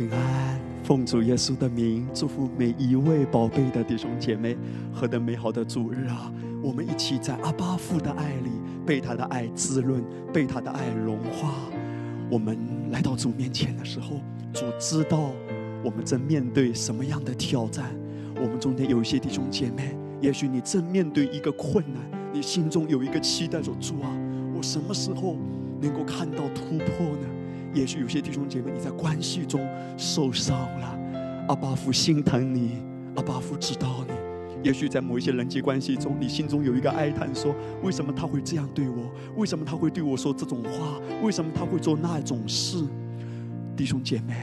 平安，奉主耶稣的名，祝福每一位宝贝的弟兄姐妹。何等美好的主日啊！我们一起在阿巴父的爱里，被他的爱滋润，被他的爱融化。我们来到主面前的时候，主知道我们正面对什么样的挑战。我们中间有一些弟兄姐妹，也许你正面对一个困难，你心中有一个期待，说主啊，我什么时候能够看到突破呢？也许有些弟兄姐妹，你在关系中受伤了，阿巴夫心疼你，阿巴夫知道你。也许在某一些人际关系中，你心中有一个哀叹，说为什么他会这样对我？为什么他会对我说这种话？为什么他会做那种事？弟兄姐妹，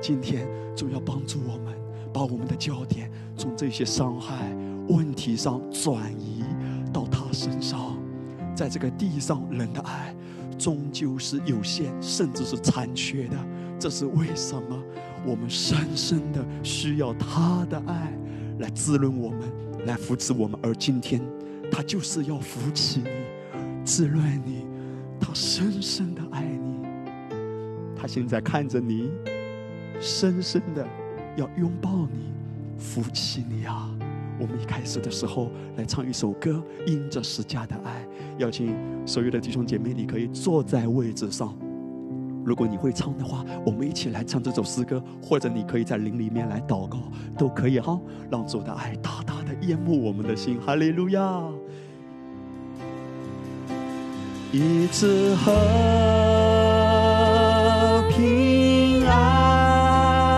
今天就要帮助我们，把我们的焦点从这些伤害问题上转移到他身上。在这个地上，人的爱。终究是有限，甚至是残缺的。这是为什么？我们深深的需要他的爱来滋润我们，来扶持我们。而今天，他就是要扶持你，滋润你。他深深的爱你，他现在看着你，深深的要拥抱你，扶起你啊！我们一开始的时候来唱一首歌，《因着十架的爱》，邀请所有的弟兄姐妹，你可以坐在位置上。如果你会唱的话，我们一起来唱这首诗歌，或者你可以在灵里面来祷告，都可以哈。让主的爱大大的淹没我们的心，哈利路亚！一直和平安，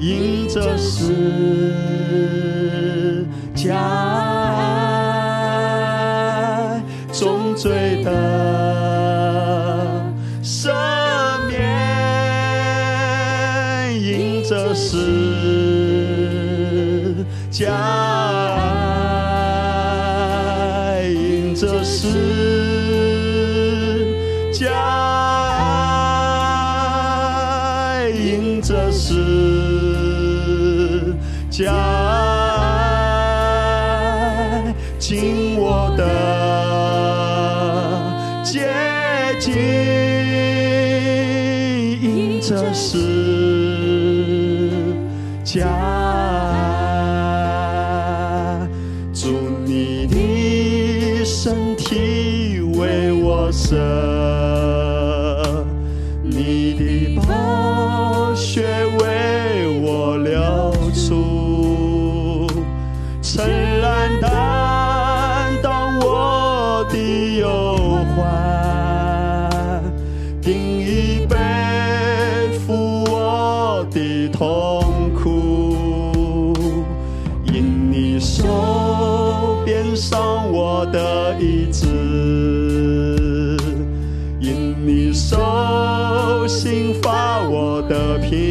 因着是。家爱，重罪的赦免，因着是家的忧患，定一杯，抚我的痛苦，因你手边上我的椅子，因你手心发我的脾。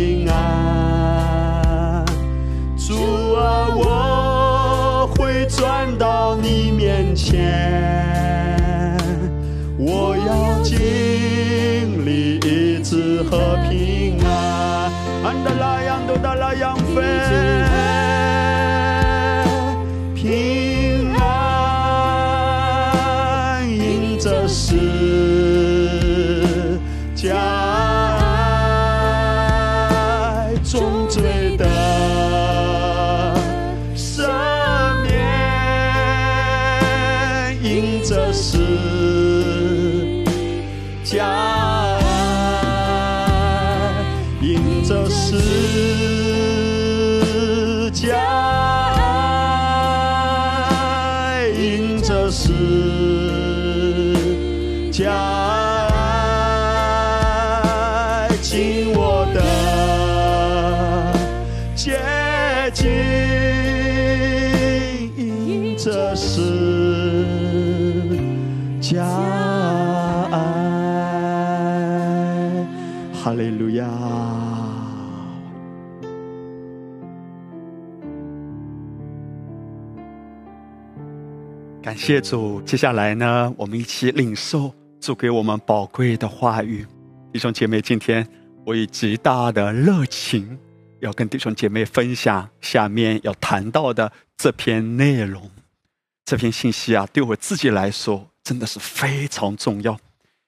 谢主，接下来呢，我们一起领受主给我们宝贵的话语。弟兄姐妹，今天我以极大的热情要跟弟兄姐妹分享下面要谈到的这篇内容。这篇信息啊，对我自己来说真的是非常重要，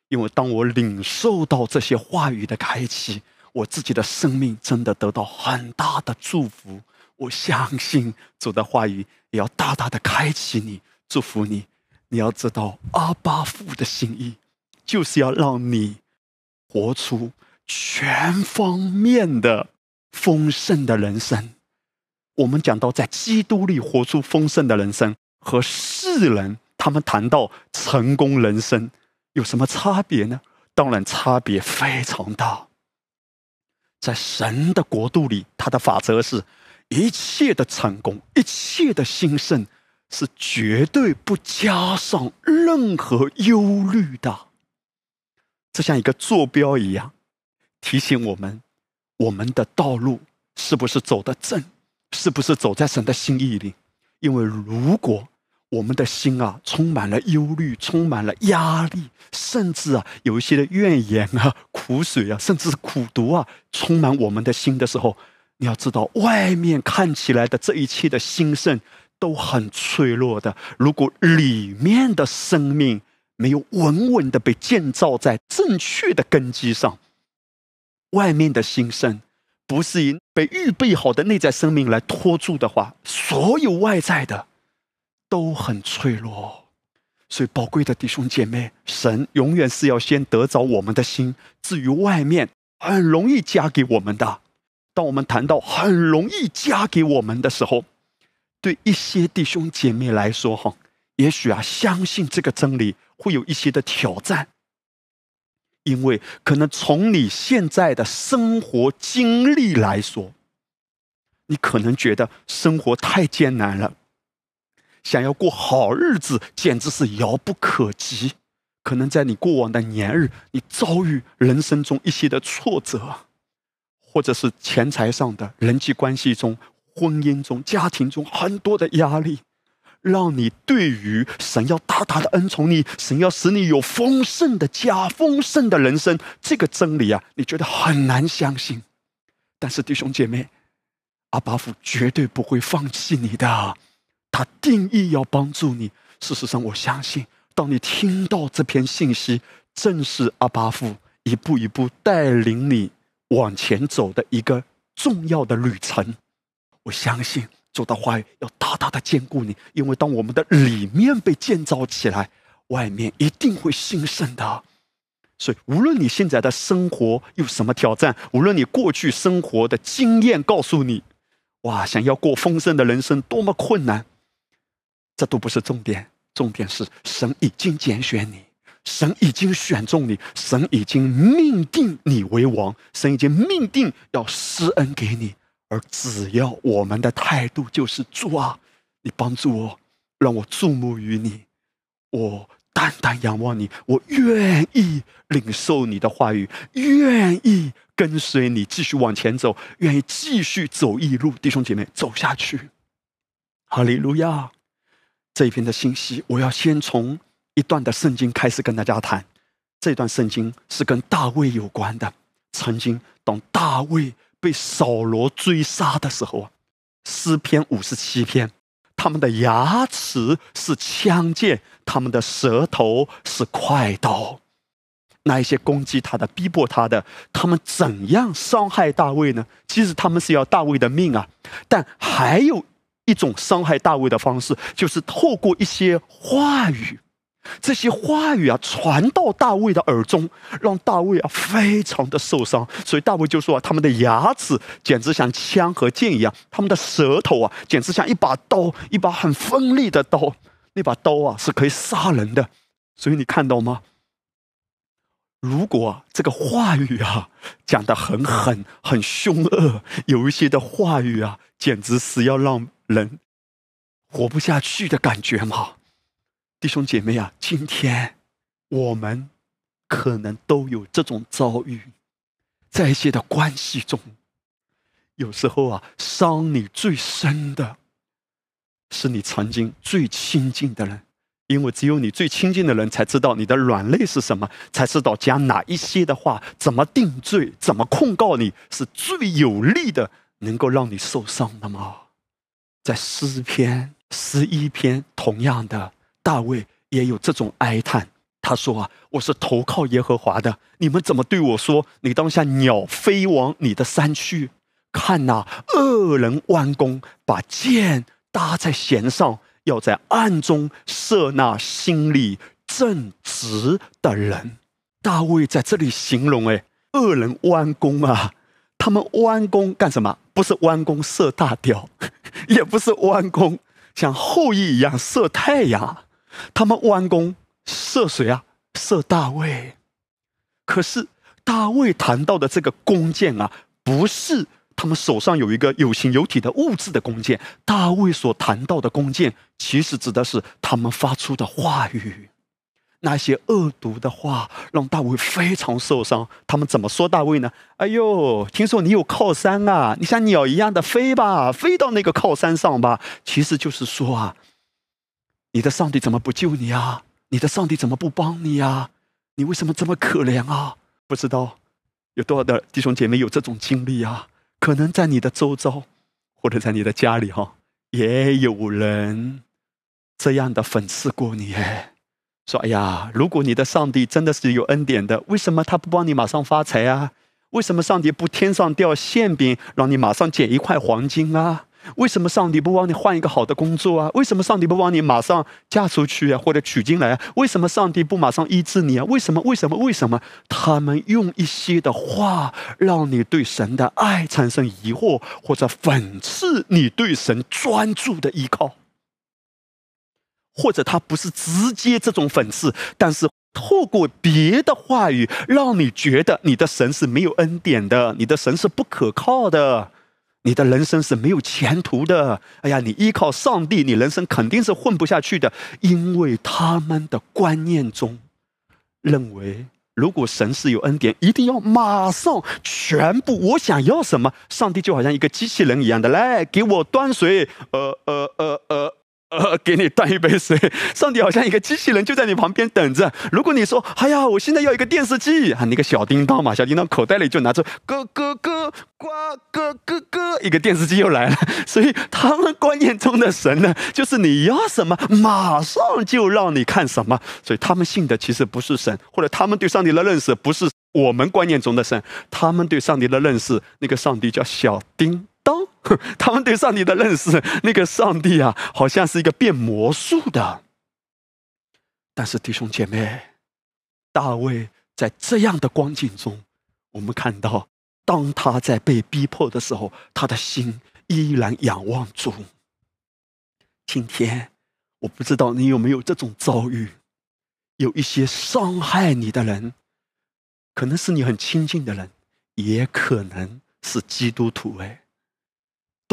因为当我领受到这些话语的开启，我自己的生命真的得到很大的祝福。我相信主的话语也要大大的开启你，祝福你。你要知道，阿巴父的心意就是要让你活出全方面的丰盛的人生。我们讲到在基督里活出丰盛的人生，和世人他们谈到成功人生有什么差别呢？当然，差别非常大。在神的国度里，他的法则是：一切的成功，一切的兴盛，是绝对不加上任何忧虑的。这像一个坐标一样，提醒我们，我们的道路是不是走得正，是不是走在神的心意里？因为如果我们的心啊，充满了忧虑，充满了压力，甚至啊，有一些的怨言啊、苦水啊，甚至是苦毒啊，充满我们的心的时候，你要知道，外面看起来的这一切的兴盛都很脆弱的。如果里面的生命没有稳稳的被建造在正确的根基上，外面的心声不是以被预备好的内在生命来托住的话，所有外在的。都很脆弱，所以宝贵的弟兄姐妹，神永远是要先得着我们的心。至于外面，很容易加给我们的。当我们谈到很容易加给我们的时候，对一些弟兄姐妹来说，哈，也许啊，相信这个真理会有一些的挑战，因为可能从你现在的生活经历来说，你可能觉得生活太艰难了。想要过好日子，简直是遥不可及。可能在你过往的年日，你遭遇人生中一些的挫折，或者是钱财上的、人际关系中、婚姻中、家庭中很多的压力，让你对于神要大大的恩宠你，神要使你有丰盛的家、丰盛的人生这个真理啊，你觉得很难相信。但是弟兄姐妹，阿巴夫绝对不会放弃你的。他定义要帮助你。事实上，我相信，当你听到这篇信息，正是阿巴夫一步一步带领你往前走的一个重要的旅程。我相信，主的话语要大大的兼顾你，因为当我们的里面被建造起来，外面一定会兴盛的。所以，无论你现在的生活有什么挑战，无论你过去生活的经验告诉你，哇，想要过丰盛的人生多么困难。这都不是重点，重点是神已经拣选你，神已经选中你，神已经命定你为王，神已经命定要施恩给你。而只要我们的态度就是主啊，你帮助我，让我注目于你，我单单仰望你，我愿意领受你的话语，愿意跟随你继续往前走，愿意继续走一路，弟兄姐妹走下去。哈利路亚。这一篇的信息，我要先从一段的圣经开始跟大家谈。这段圣经是跟大卫有关的。曾经，当大卫被扫罗追杀的时候啊，诗篇五十七篇，他们的牙齿是枪剑，他们的舌头是快刀。那一些攻击他的、逼迫他的，他们怎样伤害大卫呢？其实他们是要大卫的命啊，但还有。一种伤害大卫的方式，就是透过一些话语，这些话语啊传到大卫的耳中，让大卫啊非常的受伤。所以大卫就说啊，他们的牙齿简直像枪和剑一样，他们的舌头啊简直像一把刀，一把很锋利的刀。那把刀啊是可以杀人的。所以你看到吗？如果这个话语啊讲的很狠、很凶恶，有一些的话语啊，简直是要让。人活不下去的感觉嘛？弟兄姐妹啊，今天我们可能都有这种遭遇，在一些的关系中，有时候啊，伤你最深的是你曾经最亲近的人，因为只有你最亲近的人才知道你的软肋是什么，才知道讲哪一些的话，怎么定罪，怎么控告你是最有利的，能够让你受伤的吗？在诗篇十一篇，同样的，大卫也有这种哀叹。他说啊，我是投靠耶和华的，你们怎么对我说？你当下鸟飞往你的山去，看呐，恶人弯弓，把箭搭在弦上，要在暗中射那心里正直的人。大卫在这里形容，哎，恶人弯弓啊，他们弯弓干什么？不是弯弓射大雕，也不是弯弓像后羿一样射太阳，他们弯弓。射谁啊？射大卫。可是大卫谈到的这个弓箭啊，不是他们手上有一个有形有体的物质的弓箭。大卫所谈到的弓箭，其实指的是他们发出的话语，那些恶毒的话，让大卫非常受伤。他们怎么说大卫呢？哎呦，听说你有靠山啊，你像鸟一样的飞吧，飞到那个靠山上吧。其实就是说啊，你的上帝怎么不救你啊？你的上帝怎么不帮你呀？你为什么这么可怜啊？不知道有多少的弟兄姐妹有这种经历啊？可能在你的周遭，或者在你的家里哈，也有人这样的讽刺过你。哎，说哎呀，如果你的上帝真的是有恩典的，为什么他不帮你马上发财啊？为什么上帝不天上掉馅饼，让你马上捡一块黄金啊？为什么上帝不帮你换一个好的工作啊？为什么上帝不帮你马上嫁出去啊，或者娶进来啊？为什么上帝不马上医治你啊？为什么？为什么？为什么？他们用一些的话让你对神的爱产生疑惑，或者讽刺你对神专注的依靠，或者他不是直接这种讽刺，但是透过别的话语让你觉得你的神是没有恩典的，你的神是不可靠的。你的人生是没有前途的。哎呀，你依靠上帝，你人生肯定是混不下去的。因为他们的观念中认为，如果神是有恩典，一定要马上全部。我想要什么，上帝就好像一个机器人一样的，来给我端水。呃呃呃呃。呃，给你端一杯水，上帝好像一个机器人就在你旁边等着。如果你说：“哎呀，我现在要一个电视机啊，那个小叮当嘛，小叮当口袋里就拿着咯咯咯呱咯咯咯，一个电视机又来了。”所以他们观念中的神呢，就是你要什么，马上就让你看什么。所以他们信的其实不是神，或者他们对上帝的认识不是我们观念中的神。他们对上帝的认识，那个上帝叫小叮。当 他们对上帝的认识，那个上帝啊，好像是一个变魔术的。但是弟兄姐妹，大卫在这样的光景中，我们看到，当他在被逼迫的时候，他的心依然仰望主。今天，我不知道你有没有这种遭遇，有一些伤害你的人，可能是你很亲近的人，也可能是基督徒。哎。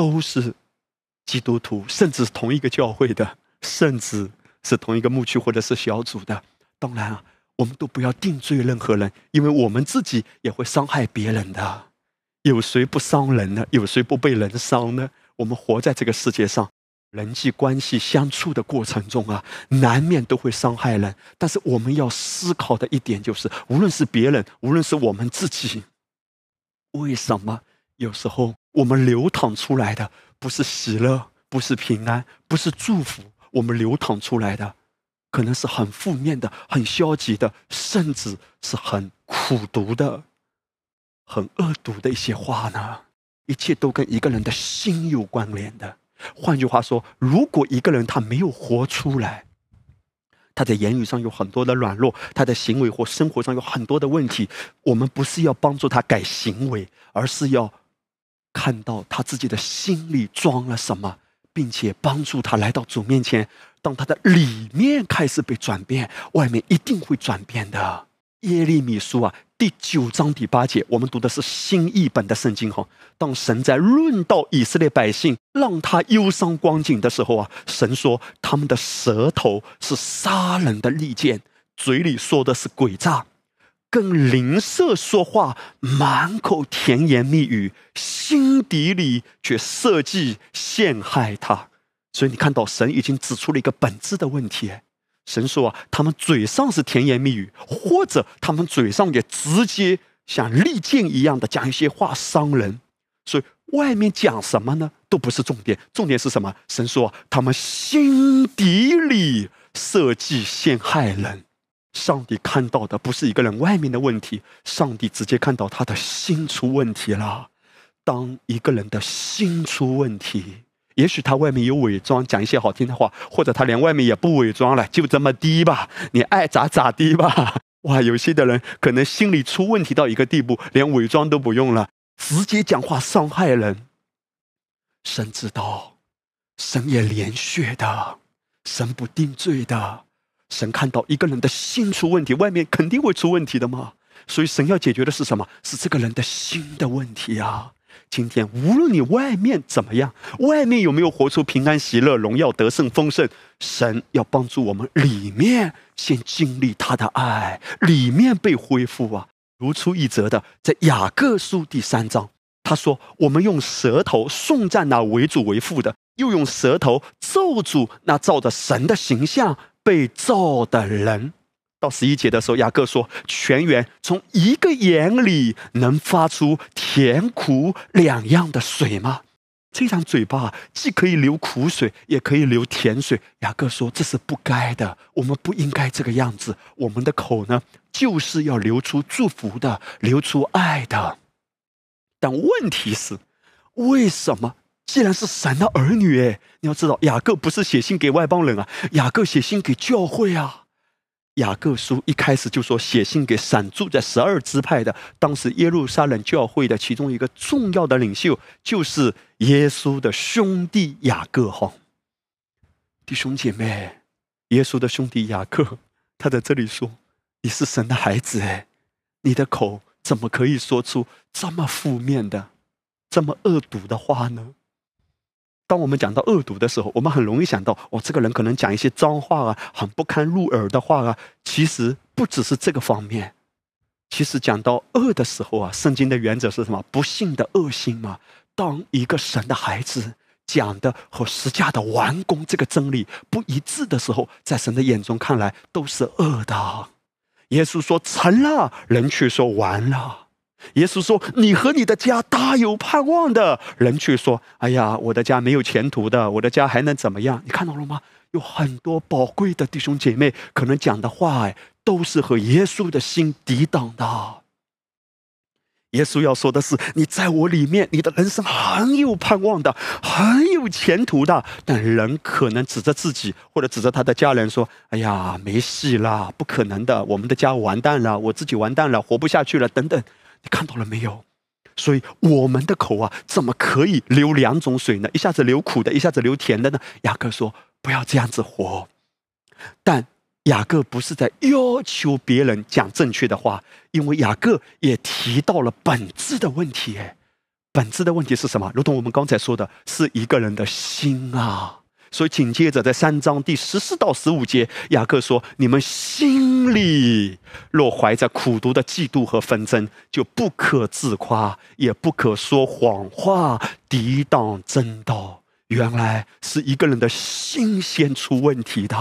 都是基督徒，甚至是同一个教会的，甚至是同一个牧区或者是小组的。当然啊，我们都不要定罪任何人，因为我们自己也会伤害别人的。有谁不伤人呢？有谁不被人伤呢？我们活在这个世界上，人际关系相处的过程中啊，难免都会伤害人。但是我们要思考的一点就是，无论是别人，无论是我们自己，为什么有时候？我们流淌出来的不是喜乐，不是平安，不是祝福。我们流淌出来的，可能是很负面的、很消极的，甚至是很苦毒的、很恶毒的一些话呢。一切都跟一个人的心有关联的。换句话说，如果一个人他没有活出来，他在言语上有很多的软弱，他的行为或生活上有很多的问题，我们不是要帮助他改行为，而是要。看到他自己的心里装了什么，并且帮助他来到主面前。当他的里面开始被转变，外面一定会转变的。耶利米书啊，第九章第八节，我们读的是新译本的圣经哈。当神在论到以色列百姓让他忧伤光景的时候啊，神说他们的舌头是杀人的利剑，嘴里说的是诡诈。跟邻舍说话，满口甜言蜜语，心底里却设计陷害他。所以你看到神已经指出了一个本质的问题：神说啊，他们嘴上是甜言蜜语，或者他们嘴上也直接像利剑一样的讲一些话伤人。所以外面讲什么呢，都不是重点，重点是什么？神说他们心底里设计陷害人。上帝看到的不是一个人外面的问题，上帝直接看到他的心出问题了。当一个人的心出问题，也许他外面有伪装，讲一些好听的话，或者他连外面也不伪装了，就这么低吧，你爱咋咋地吧。哇，有些的人可能心里出问题到一个地步，连伪装都不用了，直接讲话伤害人。神知道，神也连续的，神不定罪的。神看到一个人的心出问题，外面肯定会出问题的嘛。所以神要解决的是什么？是这个人的心的问题啊。今天无论你外面怎么样，外面有没有活出平安喜乐、荣耀得胜丰盛，神要帮助我们里面先经历他的爱，里面被恢复啊。如出一辙的，在雅各书第三章，他说：“我们用舌头颂赞那为主为父的，又用舌头咒诅那照着神的形象被造的人。”到十一节的时候，雅各说：“全员从一个眼里能发出甜苦两样的水吗？这张嘴巴既可以流苦水，也可以流甜水。”雅各说：“这是不该的，我们不应该这个样子。我们的口呢，就是要流出祝福的，流出爱的。但问题是，为什么？既然是神的儿女，哎，你要知道，雅各不是写信给外邦人啊，雅各写信给教会啊。”雅各书一开始就说写信给散住在十二支派的，当时耶路撒冷教会的其中一个重要的领袖，就是耶稣的兄弟雅各哈。弟兄姐妹，耶稣的兄弟雅各，他在这里说：“你是神的孩子哎，你的口怎么可以说出这么负面的、这么恶毒的话呢？”当我们讲到恶毒的时候，我们很容易想到，哦，这个人可能讲一些脏话啊，很不堪入耳的话啊。其实不只是这个方面，其实讲到恶的时候啊，圣经的原则是什么？不幸的恶心嘛。当一个神的孩子讲的和实价的完工这个真理不一致的时候，在神的眼中看来都是恶的。耶稣说成了，人却说完了。耶稣说：“你和你的家大有盼望的。”人却说：“哎呀，我的家没有前途的，我的家还能怎么样？”你看到了吗？有很多宝贵的弟兄姐妹，可能讲的话哎，都是和耶稣的心抵挡的。耶稣要说的是：“你在我里面，你的人生很有盼望的，很有前途的。”但人可能指着自己，或者指着他的家人说：“哎呀，没戏啦，不可能的，我们的家完蛋了，我自己完蛋了，活不下去了，等等。”你看到了没有？所以我们的口啊，怎么可以流两种水呢？一下子流苦的，一下子流甜的呢？雅各说：“不要这样子活。”但雅各不是在要求别人讲正确的话，因为雅各也提到了本质的问题。本质的问题是什么？如同我们刚才说的，是一个人的心啊。所以紧接着在三章第十四到十五节，雅各说：“你们心里若怀着苦毒的嫉妒和纷争，就不可自夸，也不可说谎话，抵挡真道。原来是一个人的心先出问题的。”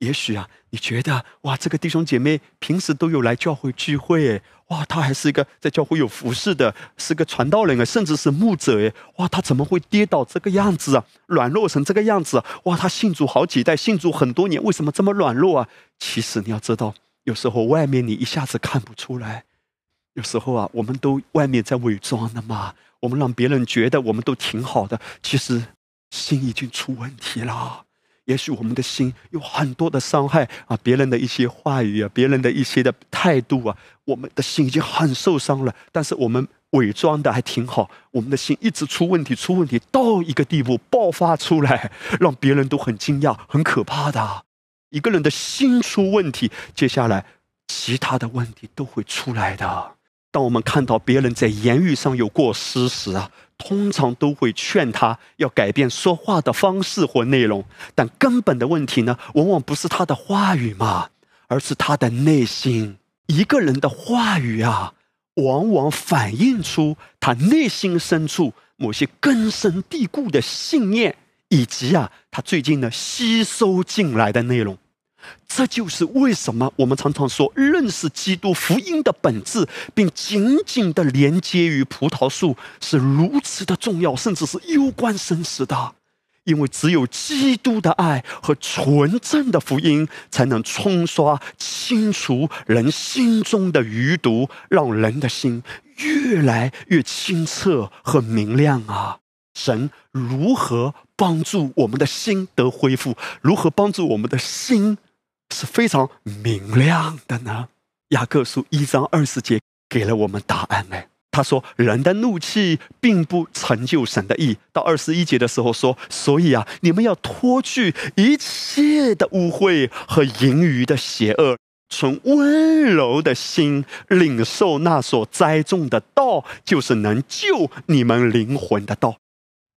也许啊，你觉得哇，这个弟兄姐妹平时都有来教会聚会，哇，他还是一个在教会有服侍的，是个传道人啊，甚至是牧者哎，哇，他怎么会跌倒这个样子啊，软弱成这个样子？哇，他信主好几代，信主很多年，为什么这么软弱啊？其实你要知道，有时候外面你一下子看不出来，有时候啊，我们都外面在伪装的嘛，我们让别人觉得我们都挺好的，其实心已经出问题了。也许我们的心有很多的伤害啊，别人的一些话语啊，别人的一些的态度啊，我们的心已经很受伤了。但是我们伪装的还挺好，我们的心一直出问题，出问题到一个地步爆发出来，让别人都很惊讶，很可怕的。一个人的心出问题，接下来其他的问题都会出来的。当我们看到别人在言语上有过失时啊。通常都会劝他要改变说话的方式或内容，但根本的问题呢，往往不是他的话语嘛，而是他的内心。一个人的话语啊，往往反映出他内心深处某些根深蒂固的信念，以及啊，他最近呢吸收进来的内容。这就是为什么我们常常说认识基督福音的本质，并紧紧的连接于葡萄树是如此的重要，甚至是攸关生死的。因为只有基督的爱和纯正的福音，才能冲刷、清除人心中的余毒，让人的心越来越清澈和明亮啊！神如何帮助我们的心得恢复？如何帮助我们的心是非常明亮的呢？雅各书一章二十节给了我们答案哎。他说：“人的怒气并不成就神的意。”到二十一节的时候说：“所以啊，你们要脱去一切的污秽和盈余的邪恶，从温柔的心领受那所栽种的道，就是能救你们灵魂的道。”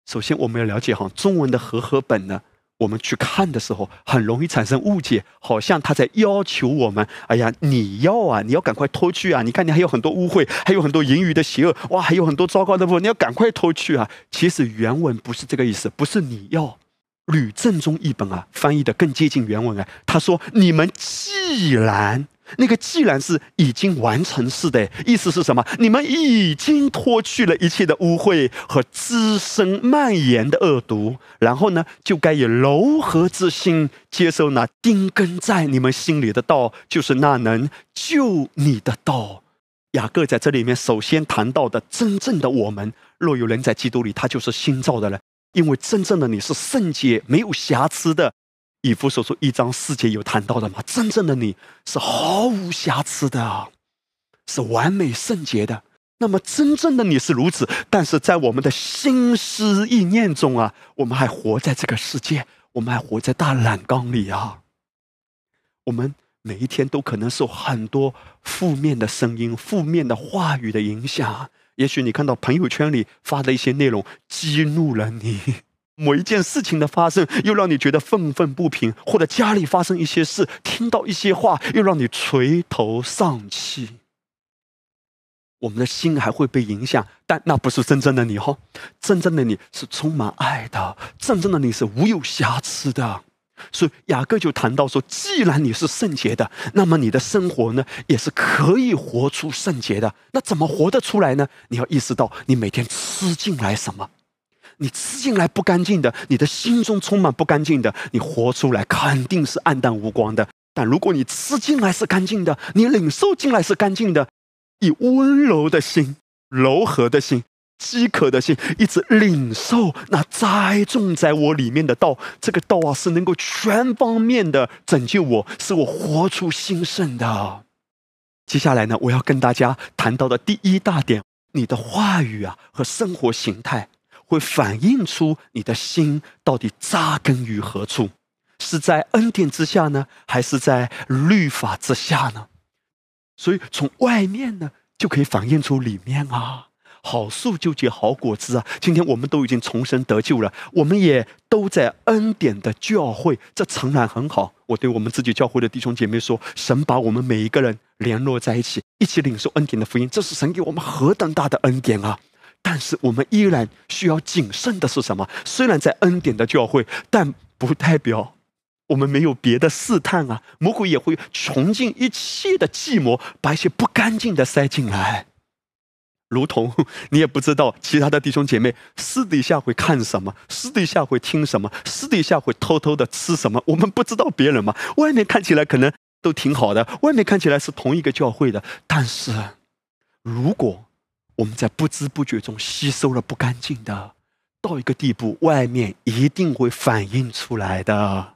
首先，我们要了解哈，中文的和合本呢。我们去看的时候，很容易产生误解，好像他在要求我们：哎呀，你要啊，你要赶快脱去啊！你看，你还有很多污秽，还有很多淫欲的邪恶，哇，还有很多糟糕的部分，你要赶快脱去啊！其实原文不是这个意思，不是你要。吕正中译本啊，翻译的更接近原文啊。他说：你们既然。那个既然是已经完成式的意思是什么？你们已经脱去了一切的污秽和滋生蔓延的恶毒，然后呢，就该以柔和之心接受那钉根在你们心里的道，就是那能救你的道。雅各在这里面首先谈到的真正的我们，若有人在基督里，他就是新造的人，因为真正的你是圣洁、没有瑕疵的。以弗所书一章四节有谈到的吗？真正的你是毫无瑕疵的，是完美圣洁的。那么真正的你是如此，但是在我们的心思意念中啊，我们还活在这个世界，我们还活在大染缸里啊。我们每一天都可能受很多负面的声音、负面的话语的影响。也许你看到朋友圈里发的一些内容，激怒了你。某一件事情的发生，又让你觉得愤愤不平；或者家里发生一些事，听到一些话，又让你垂头丧气。我们的心还会被影响，但那不是真正的你哈！真正的你是充满爱的，真正的你是无有瑕疵的。所以雅各就谈到说：既然你是圣洁的，那么你的生活呢，也是可以活出圣洁的。那怎么活得出来呢？你要意识到，你每天吃进来什么。你吃进来不干净的，你的心中充满不干净的，你活出来肯定是暗淡无光的。但如果你吃进来是干净的，你领受进来是干净的，以温柔的心、柔和的心、饥渴的心，一直领受那栽种在我里面的道，这个道啊，是能够全方面的拯救我，使我活出兴盛的。接下来呢，我要跟大家谈到的第一大点，你的话语啊和生活形态。会反映出你的心到底扎根于何处，是在恩典之下呢，还是在律法之下呢？所以从外面呢，就可以反映出里面啊。好树就结好果子啊！今天我们都已经重生得救了，我们也都在恩典的教会，这诚然很好。我对我们自己教会的弟兄姐妹说：神把我们每一个人联络在一起，一起领受恩典的福音，这是神给我们何等大的恩典啊！但是我们依然需要谨慎的是什么？虽然在恩典的教会，但不代表我们没有别的试探啊！魔鬼也会穷尽一切的计谋，把一些不干净的塞进来。如同 你也不知道其他的弟兄姐妹私底下会看什么，私底下会听什么，私底下会偷偷的吃什么。我们不知道别人嘛，外面看起来可能都挺好的，外面看起来是同一个教会的，但是如果。我们在不知不觉中吸收了不干净的，到一个地步，外面一定会反映出来的。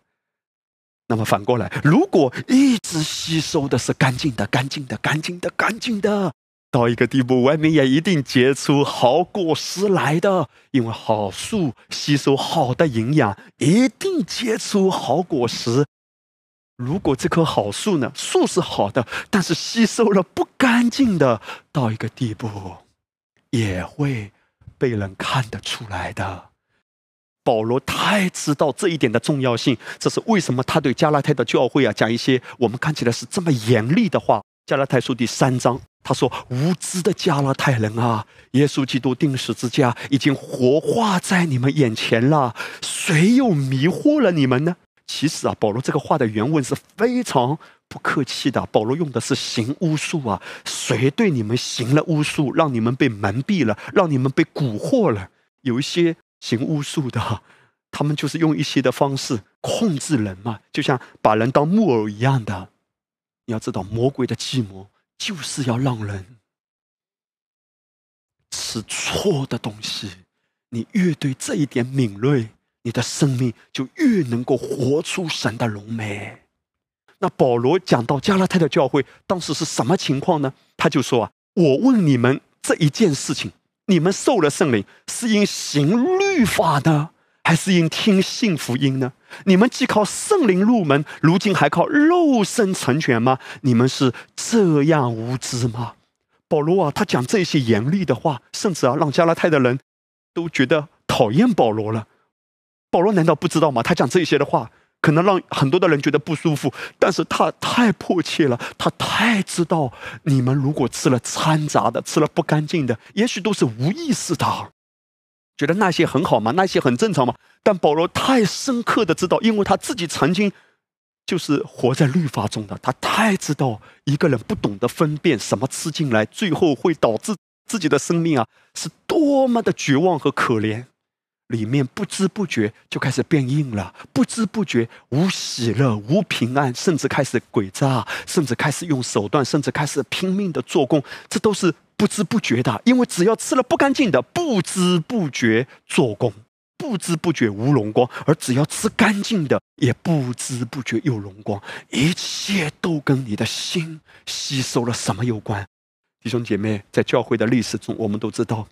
那么反过来，如果一直吸收的是干净的、干净的、干净的、干净的，到一个地步，外面也一定结出好果实来的。因为好树吸收好的营养，一定结出好果实。如果这棵好树呢，树是好的，但是吸收了不干净的，到一个地步。也会被人看得出来的。保罗太知道这一点的重要性，这是为什么他对加拉太的教会啊讲一些我们看起来是这么严厉的话。加拉太书第三章，他说：“无知的加拉太人啊，耶稣基督定十字架已经活化在你们眼前了，谁又迷惑了你们呢？”其实啊，保罗这个话的原文是非常。不客气的，保罗用的是行巫术啊！谁对你们行了巫术，让你们被蒙蔽了，让你们被蛊惑了？有一些行巫术的，他们就是用一些的方式控制人嘛，就像把人当木偶一样的。你要知道，魔鬼的计谋就是要让人吃错的东西。你越对这一点敏锐，你的生命就越能够活出神的荣美。那保罗讲到加拉太的教会当时是什么情况呢？他就说啊：“我问你们这一件事情，你们受了圣灵是因行律法呢？”还是因听信福音呢？你们既靠圣灵入门，如今还靠肉身成全吗？你们是这样无知吗？保罗啊，他讲这些严厉的话，甚至啊，让加拉太的人都觉得讨厌保罗了。保罗难道不知道吗？他讲这些的话，可能让很多的人觉得不舒服，但是他太迫切了，他太知道，你们如果吃了掺杂的，吃了不干净的，也许都是无意识的。觉得那些很好吗？那些很正常吗？但保罗太深刻的知道，因为他自己曾经就是活在律法中的，他太知道一个人不懂得分辨什么吃进来，最后会导致自己的生命啊，是多么的绝望和可怜。里面不知不觉就开始变硬了，不知不觉无喜乐、无平安，甚至开始诡诈，甚至开始用手段，甚至开始拼命的做工，这都是。不知不觉的，因为只要吃了不干净的，不知不觉做工，不知不觉无荣光；而只要吃干净的，也不知不觉有荣光。一切都跟你的心吸收了什么有关？弟兄姐妹，在教会的历史中，我们都知道，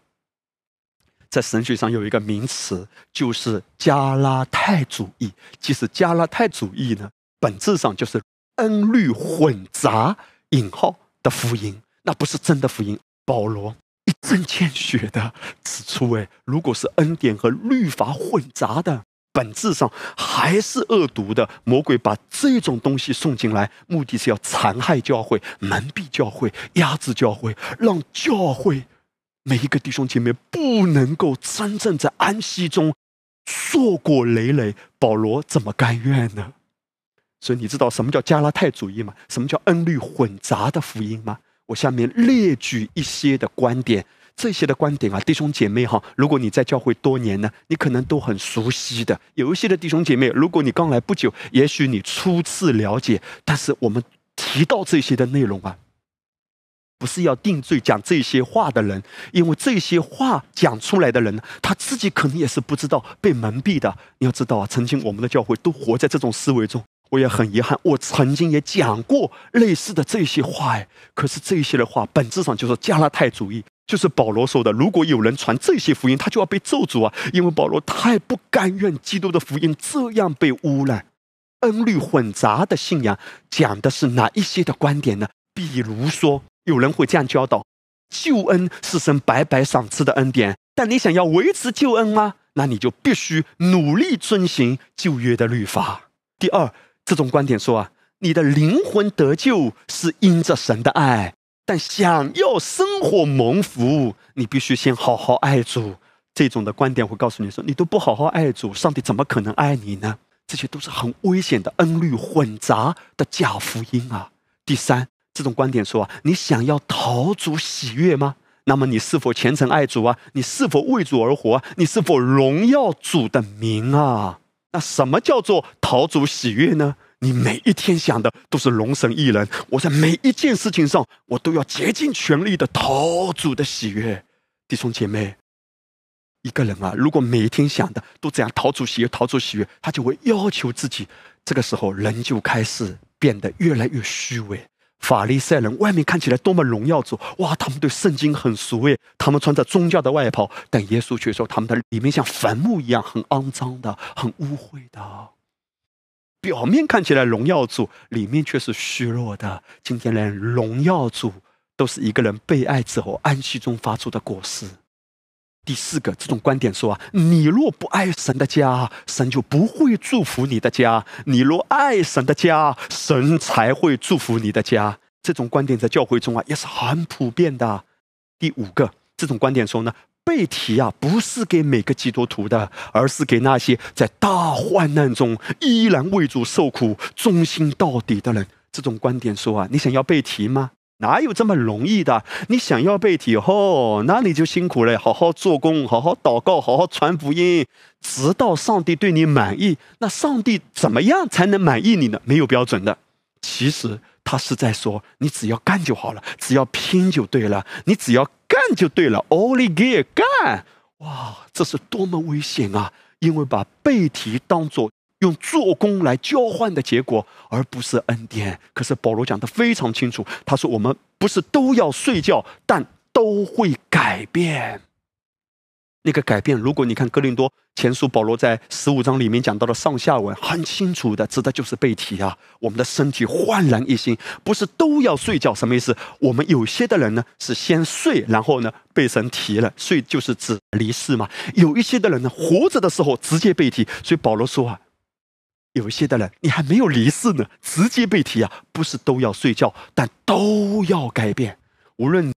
在神学上有一个名词，就是加拉太主义。其实加拉太主义呢，本质上就是恩律混杂（引号）的福音，那不是真的福音。保罗一针见血的指出：“哎，如果是恩典和律法混杂的，本质上还是恶毒的。魔鬼把这种东西送进来，目的是要残害教会、蒙蔽教会、压制教会，让教会每一个弟兄姐妹不能够真正在安息中硕果累累。保罗怎么甘愿呢？所以你知道什么叫加拉太主义吗？什么叫恩律混杂的福音吗？”我下面列举一些的观点，这些的观点啊，弟兄姐妹哈，如果你在教会多年呢，你可能都很熟悉的。有一些的弟兄姐妹，如果你刚来不久，也许你初次了解。但是我们提到这些的内容啊，不是要定罪讲这些话的人，因为这些话讲出来的人，他自己可能也是不知道被蒙蔽的。你要知道啊，曾经我们的教会都活在这种思维中。我也很遗憾，我曾经也讲过类似的这些话哎，可是这些的话本质上就是加拉太主义，就是保罗说的，如果有人传这些福音，他就要被咒诅啊，因为保罗太不甘愿基督的福音这样被污染，恩律混杂的信仰讲的是哪一些的观点呢？比如说，有人会这样教导：救恩是神白白赏赐的恩典，但你想要维持救恩吗？那你就必须努力遵行旧约的律法。第二。这种观点说啊，你的灵魂得救是因着神的爱，但想要生活蒙福，你必须先好好爱主。这种的观点会告诉你说，你都不好好爱主，上帝怎么可能爱你呢？这些都是很危险的恩律混杂的假福音啊。第三，这种观点说啊，你想要逃主喜悦吗？那么你是否虔诚爱主啊？你是否为主而活？你是否荣耀主的名啊？那什么叫做逃主喜悦呢？你每一天想的都是龙神一人，我在每一件事情上，我都要竭尽全力的逃主的喜悦。弟兄姐妹，一个人啊，如果每一天想的都这样逃主喜悦、逃主喜悦，他就会要求自己，这个时候人就开始变得越来越虚伪。法利赛人外面看起来多么荣耀主，哇！他们对圣经很熟诶，他们穿着宗教的外袍，但耶稣却说他们的里面像坟墓一样，很肮脏的，很污秽的。表面看起来荣耀主，里面却是虚弱的。今天连荣耀主都是一个人被爱之后安息中发出的果实。第四个，这种观点说啊，你若不爱神的家，神就不会祝福你的家；你若爱神的家，神才会祝福你的家。这种观点在教会中啊也是很普遍的。第五个，这种观点说呢，背题啊不是给每个基督徒的，而是给那些在大患难中依然为主受苦、忠心到底的人。这种观点说啊，你想要背题吗？哪有这么容易的？你想要被提哦，那你就辛苦了，好好做工，好好祷告，好好传福音，直到上帝对你满意。那上帝怎么样才能满意你呢？没有标准的。其实他是在说，你只要干就好了，只要拼就对了，你只要干就对了。Only get 干，哇，这是多么危险啊！因为把背题当做。用做工来交换的结果，而不是恩典。可是保罗讲的非常清楚，他说：“我们不是都要睡觉，但都会改变。那个改变，如果你看哥林多前书，保罗在十五章里面讲到的上下文，很清楚的，指的就是背题啊。我们的身体焕然一新，不是都要睡觉，什么意思？我们有些的人呢，是先睡，然后呢被神提了，睡就是指离世嘛。有一些的人呢，活着的时候直接被提，所以保罗说啊。”有一些的人，你还没有离世呢，直接被提啊！不是都要睡觉，但都要改变。无论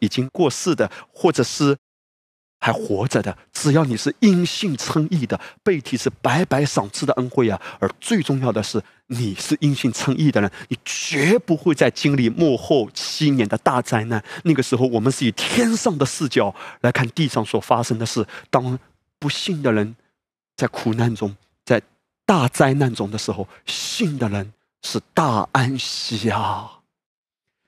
已经过世的，或者是还活着的，只要你是因信称义的，被提是白白赏赐的恩惠啊！而最重要的是，你是因信称义的人，你绝不会再经历幕后七年的大灾难。那个时候，我们是以天上的视角来看地上所发生的事。当不幸的人在苦难中，大灾难中的时候，信的人是大安息啊！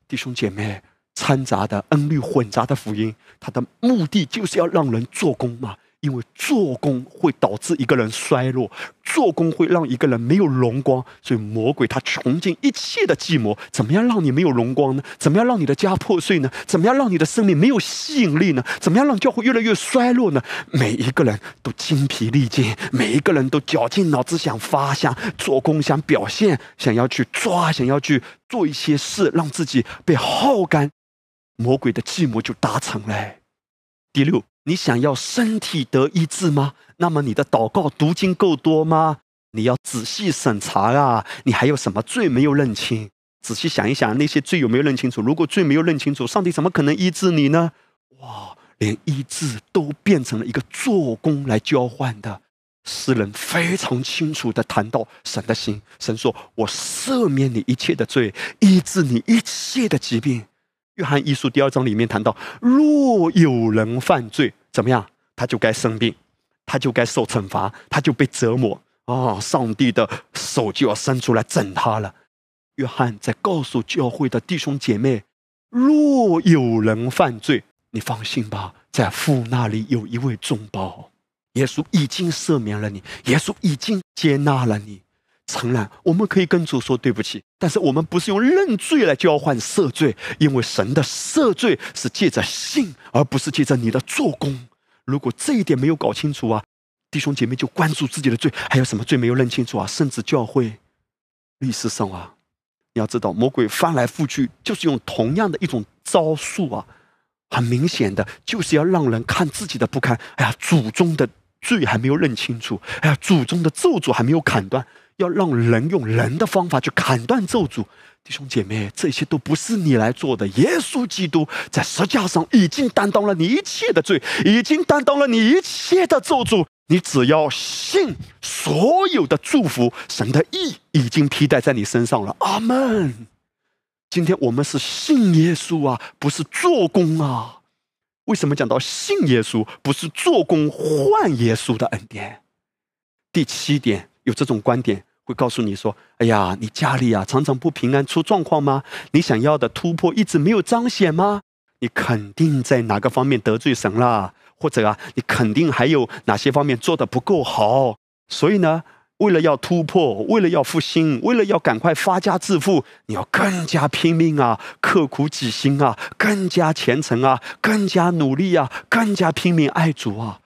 弟兄姐妹，掺杂的恩律混杂的福音，它的目的就是要让人做工嘛。因为做工会导致一个人衰落，做工会让一个人没有荣光，所以魔鬼他穷尽一切的计谋，怎么样让你没有荣光呢？怎么样让你的家破碎呢？怎么样让你的生命没有吸引力呢？怎么样让教会越来越衰落呢？每一个人都精疲力尽，每一个人都绞尽脑汁想发，想做工，想表现，想要去抓，想要去做一些事，让自己被耗干，魔鬼的计谋就达成了。第六。你想要身体得医治吗？那么你的祷告读经够多吗？你要仔细审查啊！你还有什么罪没有认清？仔细想一想，那些罪有没有认清楚？如果罪没有认清楚，上帝怎么可能医治你呢？哇，连医治都变成了一个做工来交换的。诗人非常清楚的谈到神的心，神说：“我赦免你一切的罪，医治你一切的疾病。”约翰一书第二章里面谈到，若有人犯罪，怎么样？他就该生病，他就该受惩罚，他就被折磨啊！上帝的手就要伸出来整他了。约翰在告诉教会的弟兄姐妹：若有人犯罪，你放心吧，在父那里有一位中保，耶稣已经赦免了你，耶稣已经接纳了你。承认，我们可以跟主说对不起，但是我们不是用认罪来交换赦罪，因为神的赦罪是借着信，而不是借着你的做工。如果这一点没有搞清楚啊，弟兄姐妹就关注自己的罪，还有什么罪没有认清楚啊？甚至教会历史上啊，你要知道，魔鬼翻来覆去就是用同样的一种招数啊，很明显的就是要让人看自己的不堪。哎呀，祖宗的罪还没有认清楚，哎呀，祖宗的咒诅还没有砍断。要让人用人的方法去砍断咒诅，弟兄姐妹，这些都不是你来做的。耶稣基督在十字架上已经担当了你一切的罪，已经担当了你一切的咒诅。你只要信，所有的祝福，神的意已经披戴在你身上了。阿门。今天我们是信耶稣啊，不是做工啊。为什么讲到信耶稣，不是做工换耶稣的恩典？第七点。有这种观点会告诉你说：“哎呀，你家里啊常常不平安，出状况吗？你想要的突破一直没有彰显吗？你肯定在哪个方面得罪神了，或者啊，你肯定还有哪些方面做的不够好。所以呢，为了要突破，为了要复兴，为了要赶快发家致富，你要更加拼命啊，刻苦己心啊，更加虔诚啊，更加努力啊，更加拼命爱主啊。”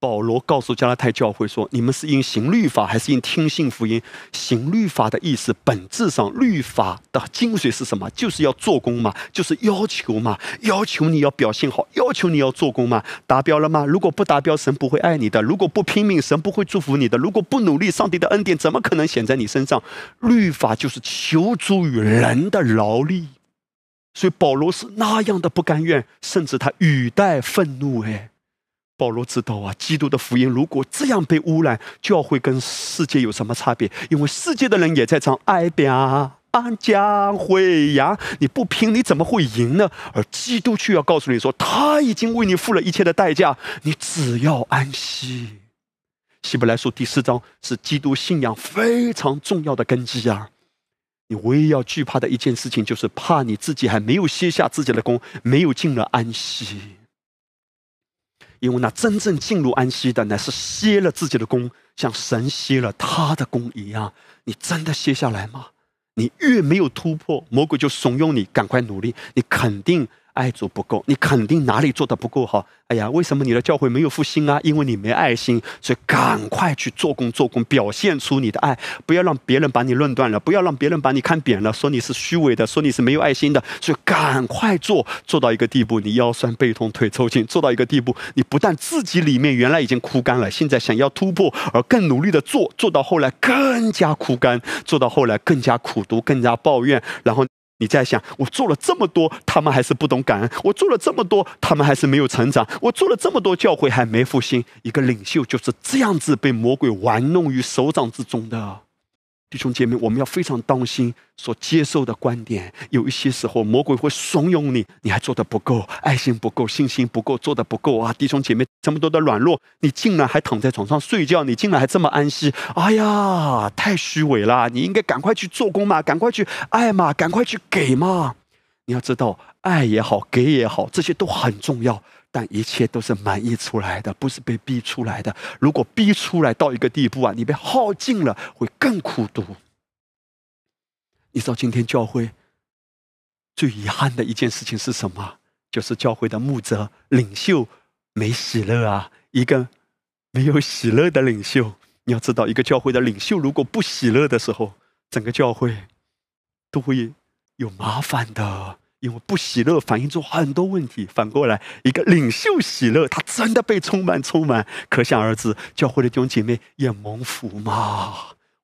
保罗告诉加拉太教会说：“你们是因行律法，还是因听信福音？行律法的意思，本质上律法的精髓是什么？就是要做工嘛，就是要求嘛，要求你要表现好，要求你要做工嘛。达标了吗？如果不达标，神不会爱你的；如果不拼命，神不会祝福你的；如果不努力，上帝的恩典怎么可能显在你身上？律法就是求助于人的劳力，所以保罗是那样的不甘愿，甚至他语带愤怒。哎。”保罗知道啊，基督的福音如果这样被污染，教会跟世界有什么差别？因为世界的人也在唱哀表，安将会呀！你不拼，你怎么会赢呢？而基督却要告诉你说，他已经为你付了一切的代价，你只要安息。希伯来书第四章是基督信仰非常重要的根基啊！你唯一要惧怕的一件事情，就是怕你自己还没有歇下自己的功，没有进了安息。因为那真正进入安息的，乃是歇了自己的功，像神歇了他的功一样。你真的歇下来吗？你越没有突破，魔鬼就怂恿你赶快努力。你肯定。爱主不够，你肯定哪里做的不够好。哎呀，为什么你的教会没有复兴啊？因为你没爱心，所以赶快去做工做工，表现出你的爱，不要让别人把你论断了，不要让别人把你看扁了，说你是虚伪的，说你是没有爱心的。所以赶快做，做到一个地步，你腰酸背痛腿抽筋；做到一个地步，你不但自己里面原来已经枯干了，现在想要突破，而更努力的做，做到后来更加枯干，做到后来更加苦读，更加抱怨，然后。你在想，我做了这么多，他们还是不懂感恩；我做了这么多，他们还是没有成长；我做了这么多教会，还没复兴。一个领袖就是这样子被魔鬼玩弄于手掌之中的。弟兄姐妹，我们要非常当心所接受的观点。有一些时候，魔鬼会怂恿你，你还做的不够，爱心不够，信心不够，做的不够啊！弟兄姐妹，这么多的软弱，你竟然还躺在床上睡觉，你竟然还这么安息，哎呀，太虚伪了！你应该赶快去做工嘛，赶快去爱嘛，赶快去给嘛！你要知道，爱也好，给也好，这些都很重要。但一切都是满意出来的，不是被逼出来的。如果逼出来到一个地步啊，你被耗尽了，会更苦毒。你知道今天教会最遗憾的一件事情是什么？就是教会的牧者、领袖没喜乐啊！一个没有喜乐的领袖，你要知道，一个教会的领袖如果不喜乐的时候，整个教会都会有麻烦的。因为不喜乐，反映出很多问题。反过来，一个领袖喜乐，他真的被充满，充满，可想而知，教会的弟兄姐妹也蒙福嘛。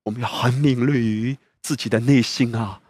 我们要很敏锐于自己的内心啊。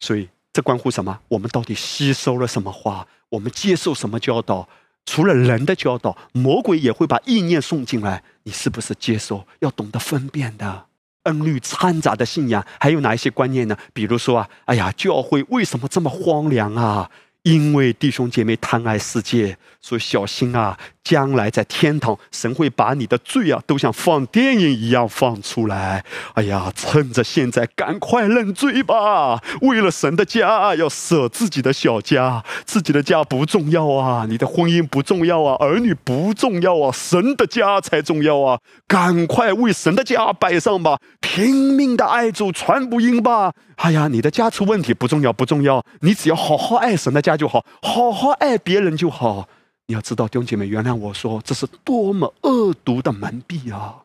所以，这关乎什么？我们到底吸收了什么话？我们接受什么教导？除了人的教导，魔鬼也会把意念送进来。你是不是接受？要懂得分辨的。恩律掺杂的信仰，还有哪一些观念呢？比如说啊，哎呀，教会为什么这么荒凉啊？因为弟兄姐妹贪爱世界，所以小心啊！将来在天堂，神会把你的罪啊，都像放电影一样放出来。哎呀，趁着现在，赶快认罪吧！为了神的家，要舍自己的小家，自己的家不重要啊，你的婚姻不重要啊，儿女不重要啊，神的家才重要啊！赶快为神的家摆上吧，拼命的爱主传福音吧！哎呀，你的家出问题不重要，不重要，你只要好好爱神的家就好，好好爱别人就好。你要知道，弟兄姐妹，原谅我说，这是多么恶毒的蒙蔽啊！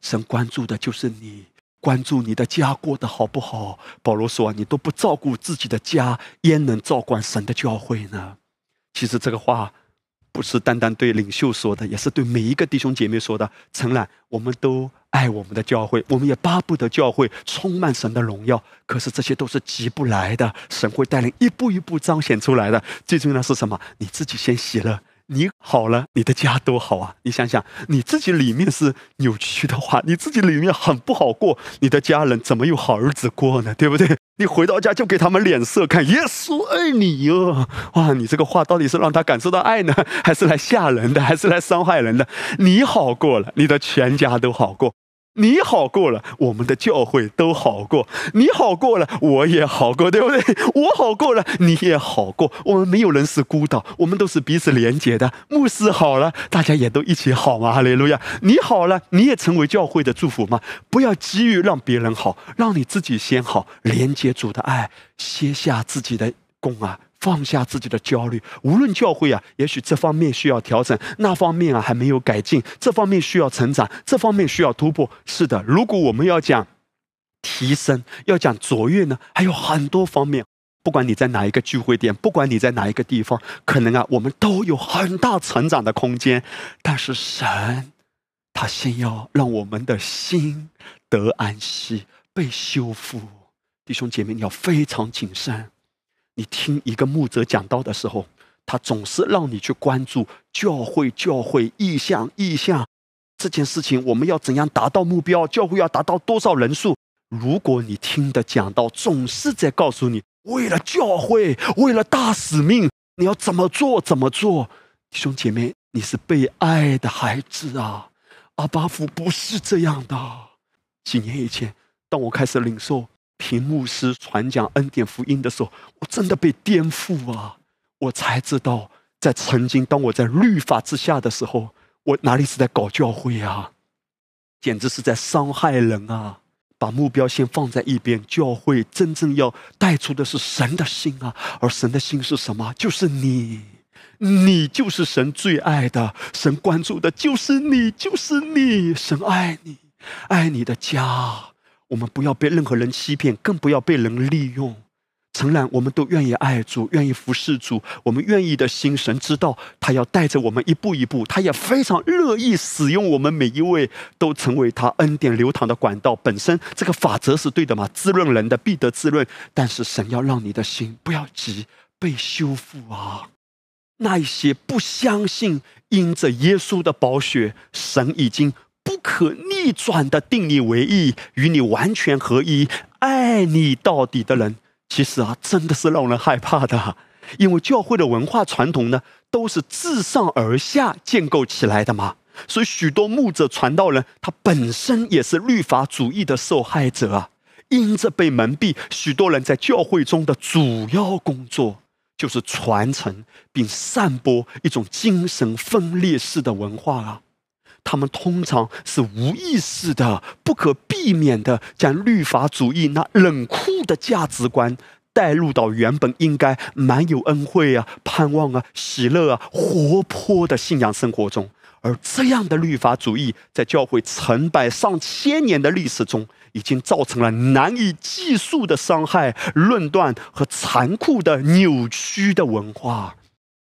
神关注的就是你，关注你的家过得好不好。保罗说：“你都不照顾自己的家，焉能照管神的教会呢？”其实这个话。不是单单对领袖说的，也是对每一个弟兄姐妹说的。诚然，我们都爱我们的教会，我们也巴不得教会充满神的荣耀。可是这些都是急不来的，神会带领一步一步彰显出来的。最重要的是什么？你自己先喜乐。你好了，你的家多好啊！你想想，你自己里面是扭曲的话，你自己里面很不好过，你的家人怎么有好日子过呢？对不对？你回到家就给他们脸色看，耶稣爱你哟！哇，你这个话到底是让他感受到爱呢，还是来吓人的，还是来伤害人的？你好过了，你的全家都好过。你好过了，我们的教会都好过；你好过了，我也好过，对不对？我好过了，你也好过。我们没有人是孤岛，我们都是彼此连接的。牧师好了，大家也都一起好嘛！哈利路亚！你好了，你也成为教会的祝福吗？不要急于让别人好，让你自己先好，连接主的爱，卸下自己的功啊。放下自己的焦虑，无论教会啊，也许这方面需要调整，那方面啊还没有改进，这方面需要成长，这方面需要突破。是的，如果我们要讲提升，要讲卓越呢，还有很多方面。不管你在哪一个聚会点，不管你在哪一个地方，可能啊，我们都有很大成长的空间。但是神，他先要让我们的心得安息，被修复。弟兄姐妹，你要非常谨慎。你听一个牧者讲道的时候，他总是让你去关注教会、教会意向、意向这件事情。我们要怎样达到目标？教会要达到多少人数？如果你听的讲道总是在告诉你，为了教会，为了大使命，你要怎么做怎么做，弟兄姐妹，你是被爱的孩子啊！阿巴夫不是这样的。几年以前，当我开始领受屏幕师传讲恩典福音的时候，我真的被颠覆啊！我才知道，在曾经当我在律法之下的时候，我哪里是在搞教会啊？简直是在伤害人啊！把目标先放在一边，教会真正要带出的是神的心啊！而神的心是什么？就是你，你就是神最爱的，神关注的就是你，就是你，神爱你，爱你的家。我们不要被任何人欺骗，更不要被人利用。诚然，我们都愿意爱主，愿意服侍主。我们愿意的心，神知道他要带着我们一步一步，他也非常乐意使用我们每一位，都成为他恩典流淌的管道。本身这个法则是对的嘛？滋润人的必得滋润。但是神要让你的心不要急，被修复啊！那一些不相信，因着耶稣的宝血，神已经不可逆转的定你为义，与你完全合一，爱你到底的人。其实啊，真的是让人害怕的，因为教会的文化传统呢，都是自上而下建构起来的嘛。所以许多牧者、传道人，他本身也是律法主义的受害者啊。因着被蒙蔽，许多人在教会中的主要工作就是传承并散播一种精神分裂式的文化啊。他们通常是无意识的、不可避免的，将律法主义那冷酷的价值观带入到原本应该满有恩惠啊、盼望啊、喜乐啊、活泼的信仰生活中。而这样的律法主义，在教会成百上千年的历史中，已经造成了难以计数的伤害、论断和残酷的扭曲的文化。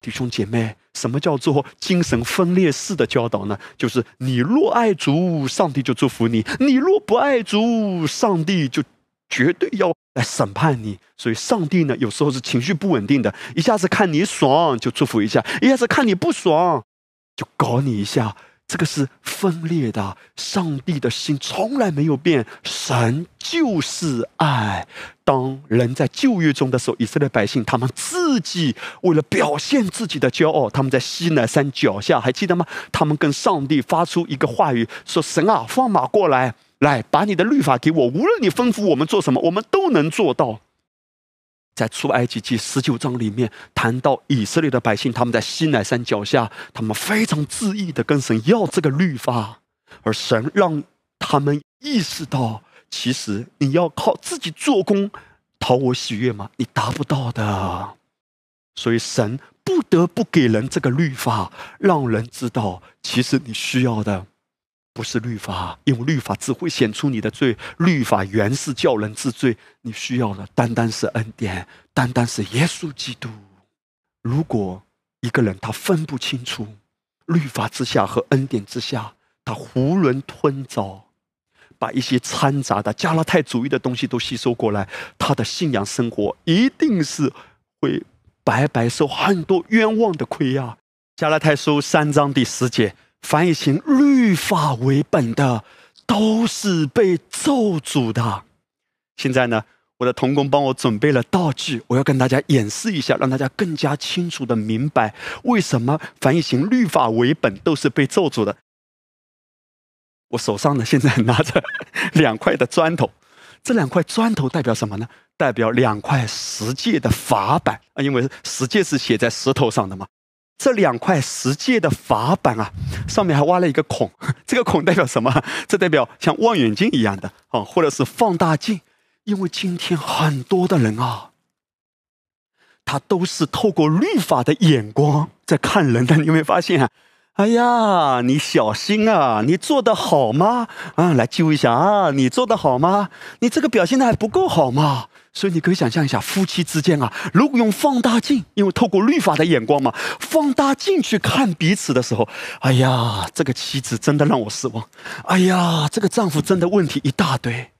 弟兄姐妹。什么叫做精神分裂式的教导呢？就是你若爱主，上帝就祝福你；你若不爱主，上帝就绝对要来审判你。所以，上帝呢，有时候是情绪不稳定的，一下子看你爽就祝福一下，一下子看你不爽就搞你一下。这个是分裂的，上帝的心从来没有变，神就是爱。当人在旧约中的时候，以色列百姓他们自己为了表现自己的骄傲，他们在西南山脚下，还记得吗？他们跟上帝发出一个话语，说：“神啊，放马过来，来把你的律法给我，无论你吩咐我们做什么，我们都能做到。”在出埃及记十九章里面谈到以色列的百姓，他们在西乃山脚下，他们非常自意的跟神要这个律法，而神让他们意识到，其实你要靠自己做工讨我喜悦吗？你达不到的，所以神不得不给人这个律法，让人知道，其实你需要的。不是律法，因为律法只会显出你的罪。律法原是叫人治罪，你需要的单单是恩典，单单是耶稣基督。如果一个人他分不清楚律法之下和恩典之下，他囫囵吞枣，把一些掺杂的加拉太主义的东西都吸收过来，他的信仰生活一定是会白白受很多冤枉的亏呀。加拉太书三章第十节。凡以行律法为本的，都是被咒诅的。现在呢，我的童工帮我准备了道具，我要跟大家演示一下，让大家更加清楚的明白为什么凡以行律法为本都是被咒诅的。我手上呢，现在拿着两块的砖头，这两块砖头代表什么呢？代表两块石界的法板啊，因为石界是写在石头上的嘛。这两块石界的法板啊，上面还挖了一个孔，这个孔代表什么？这代表像望远镜一样的啊，或者是放大镜。因为今天很多的人啊，他都是透过律法的眼光在看人的。你有没有发现啊？哎呀，你小心啊！你做的好吗？啊，来揪一下啊！你做的好吗？你这个表现的还不够好吗？所以你可以想象一下，夫妻之间啊，如果用放大镜，因为透过律法的眼光嘛，放大镜去看彼此的时候，哎呀，这个妻子真的让我失望，哎呀，这个丈夫真的问题一大堆。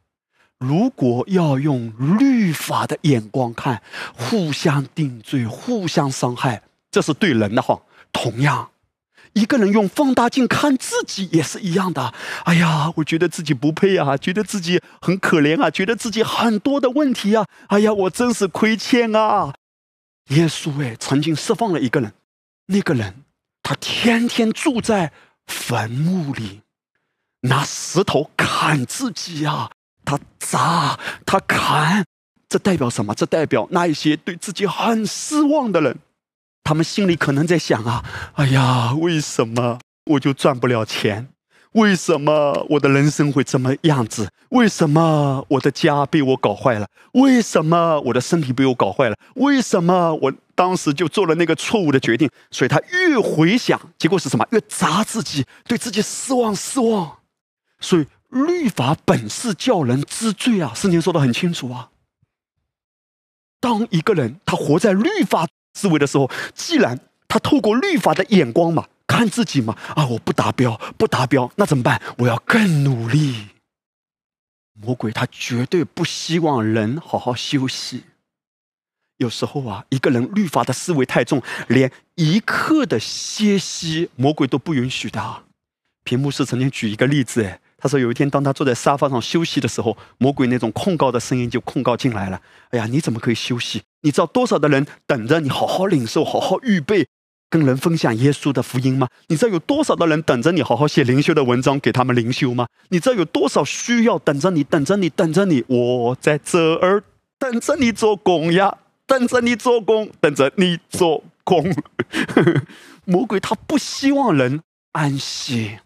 如果要用律法的眼光看，互相定罪、互相伤害，这是对人的话，同样一个人用放大镜看自己也是一样的。哎呀，我觉得自己不配啊，觉得自己很可怜啊，觉得自己很多的问题啊。哎呀，我真是亏欠啊！耶稣哎，曾经释放了一个人，那个人他天天住在坟墓里，拿石头砍自己呀，他砸，他砍，这代表什么？这代表那一些对自己很失望的人。他们心里可能在想啊，哎呀，为什么我就赚不了钱？为什么我的人生会这么样子？为什么我的家被我搞坏了？为什么我的身体被我搞坏了？为什么我当时就做了那个错误的决定？所以他越回想，结果是什么？越砸自己，对自己失望，失望。所以律法本是叫人知罪啊，圣经说的很清楚啊。当一个人他活在律法。思维的时候，既然他透过律法的眼光嘛，看自己嘛，啊，我不达标，不达标，那怎么办？我要更努力。魔鬼他绝对不希望人好好休息。有时候啊，一个人律法的思维太重，连一刻的歇息，魔鬼都不允许的。屏幕是曾经举一个例子，哎。他说：“有一天，当他坐在沙发上休息的时候，魔鬼那种控告的声音就控告进来了。哎呀，你怎么可以休息？你知道多少的人等着你好好领受、好好预备，跟人分享耶稣的福音吗？你知道有多少的人等着你好好写灵修的文章给他们灵修吗？你知道有多少需要等着你、等着你、等着你？我在这儿等着你做工呀，等着你做工，等着你做工。魔鬼他不希望人安息，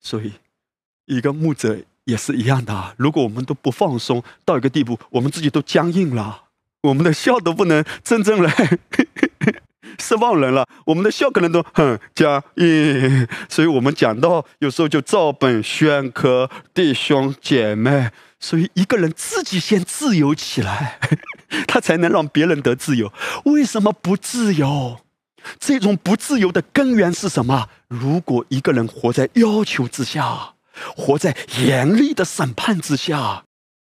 所以。”一个牧者也是一样的。如果我们都不放松到一个地步，我们自己都僵硬了，我们的笑都不能真正来 失望人了。我们的笑可能都很僵硬。所以我们讲到有时候就照本宣科，弟兄姐妹。所以一个人自己先自由起来，他才能让别人得自由。为什么不自由？这种不自由的根源是什么？如果一个人活在要求之下。活在严厉的审判之下，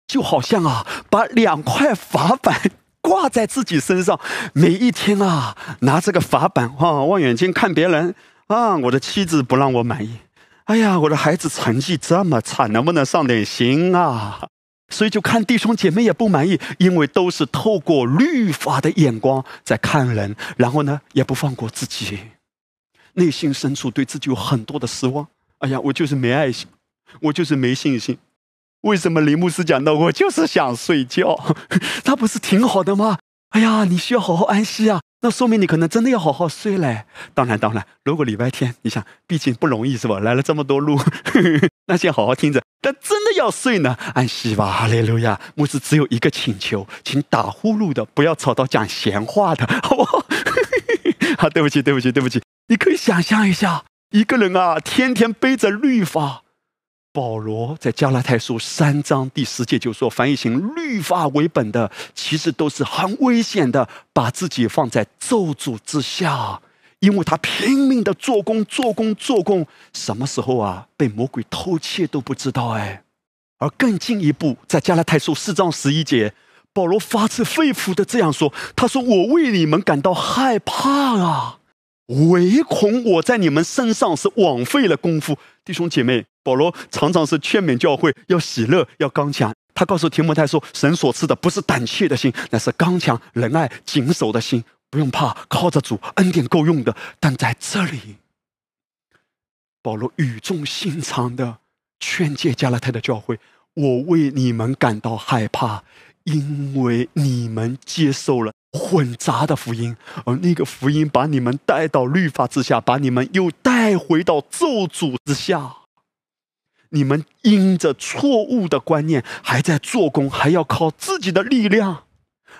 就好像啊，把两块法板挂在自己身上，每一天啊，拿这个法板啊，望远镜看别人啊，我的妻子不让我满意，哎呀，我的孩子成绩这么差，能不能上点心啊？所以就看弟兄姐妹也不满意，因为都是透过律法的眼光在看人，然后呢，也不放过自己，内心深处对自己有很多的失望。哎呀，我就是没爱心，我就是没信心。为什么林牧师讲到我就是想睡觉？他不是挺好的吗？哎呀，你需要好好安息啊！那说明你可能真的要好好睡嘞。当然，当然，如果礼拜天，你想，毕竟不容易是吧？来了这么多路，那先好好听着。但真的要睡呢，安息吧。哈利路亚！牧师只有一个请求，请打呼噜的不要吵到讲闲话的，好不好？好，对不起，对不起，对不起。你可以想象一下。一个人啊，天天背着律法。保罗在加拉太书三章第十节就说：“凡以行律法为本的，其实都是很危险的，把自己放在咒诅之下，因为他拼命的做工、做工、做工，什么时候啊被魔鬼偷窃都不知道哎。而更进一步，在加拉太书四章十一节，保罗发自肺腑的这样说：他说我为你们感到害怕啊。”唯恐我在你们身上是枉费了功夫，弟兄姐妹，保罗常常是劝勉教会要喜乐，要刚强。他告诉提摩太说：“神所赐的不是胆怯的心，乃是刚强、仁爱、谨守的心。不用怕，靠着主恩典够用的。”但在这里，保罗语重心长的劝诫加拉太的教会：“我为你们感到害怕，因为你们接受了。”混杂的福音，而那个福音把你们带到律法之下，把你们又带回到咒诅之下。你们因着错误的观念，还在做工，还要靠自己的力量，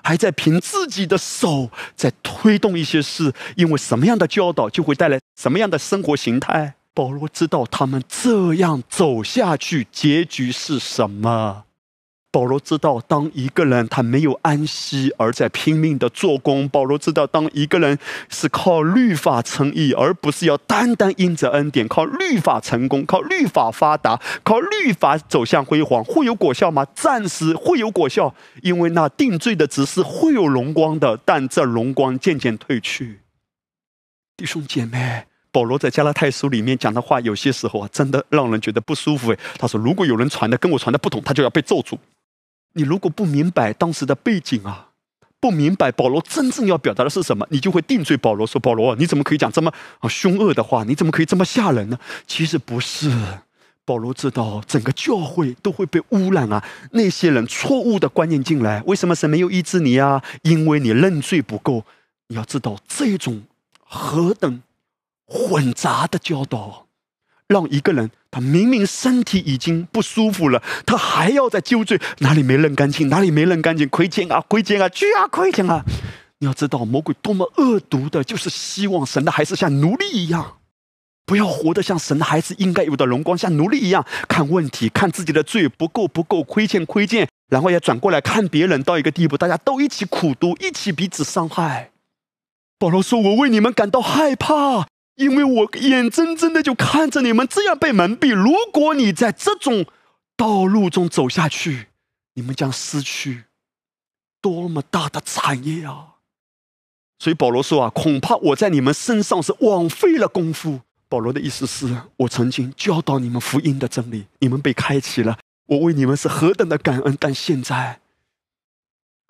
还在凭自己的手在推动一些事。因为什么样的教导，就会带来什么样的生活形态。保罗知道他们这样走下去，结局是什么。保罗知道，当一个人他没有安息，而在拼命的做工；保罗知道，当一个人是靠律法成义，而不是要单单因着恩典靠律法成功、靠律法发达、靠律法走向辉煌，会有果效吗？暂时会有果效，因为那定罪的只是会有荣光的，但这荣光渐渐褪去。弟兄姐妹，保罗在加拉太书里面讲的话，有些时候啊，真的让人觉得不舒服。哎，他说：“如果有人传的跟我传的不同，他就要被咒诅。”你如果不明白当时的背景啊，不明白保罗真正要表达的是什么，你就会定罪保罗，说：“保罗，你怎么可以讲这么啊凶恶的话？你怎么可以这么吓人呢？”其实不是，保罗知道整个教会都会被污染啊，那些人错误的观念进来，为什么神没有医治你啊？因为你认罪不够。你要知道这种何等。混杂的教导，让一个人他明明身体已经不舒服了，他还要在纠罪哪里没认干净，哪里没认干净，亏欠啊，亏欠啊，去啊，亏欠啊！你要知道，魔鬼多么恶毒的，就是希望神的孩子像奴隶一样，不要活得像神的孩子应该有的荣光，像奴隶一样看问题，看自己的罪不够不够，亏欠亏欠，然后也转过来看别人到一个地步，大家都一起苦读，一起彼此伤害。保罗说：“我为你们感到害怕。”因为我眼睁睁的就看着你们这样被蒙蔽，如果你在这种道路中走下去，你们将失去多么大的产业啊！所以保罗说啊，恐怕我在你们身上是枉费了功夫。保罗的意思是我曾经教导你们福音的真理，你们被开启了，我为你们是何等的感恩，但现在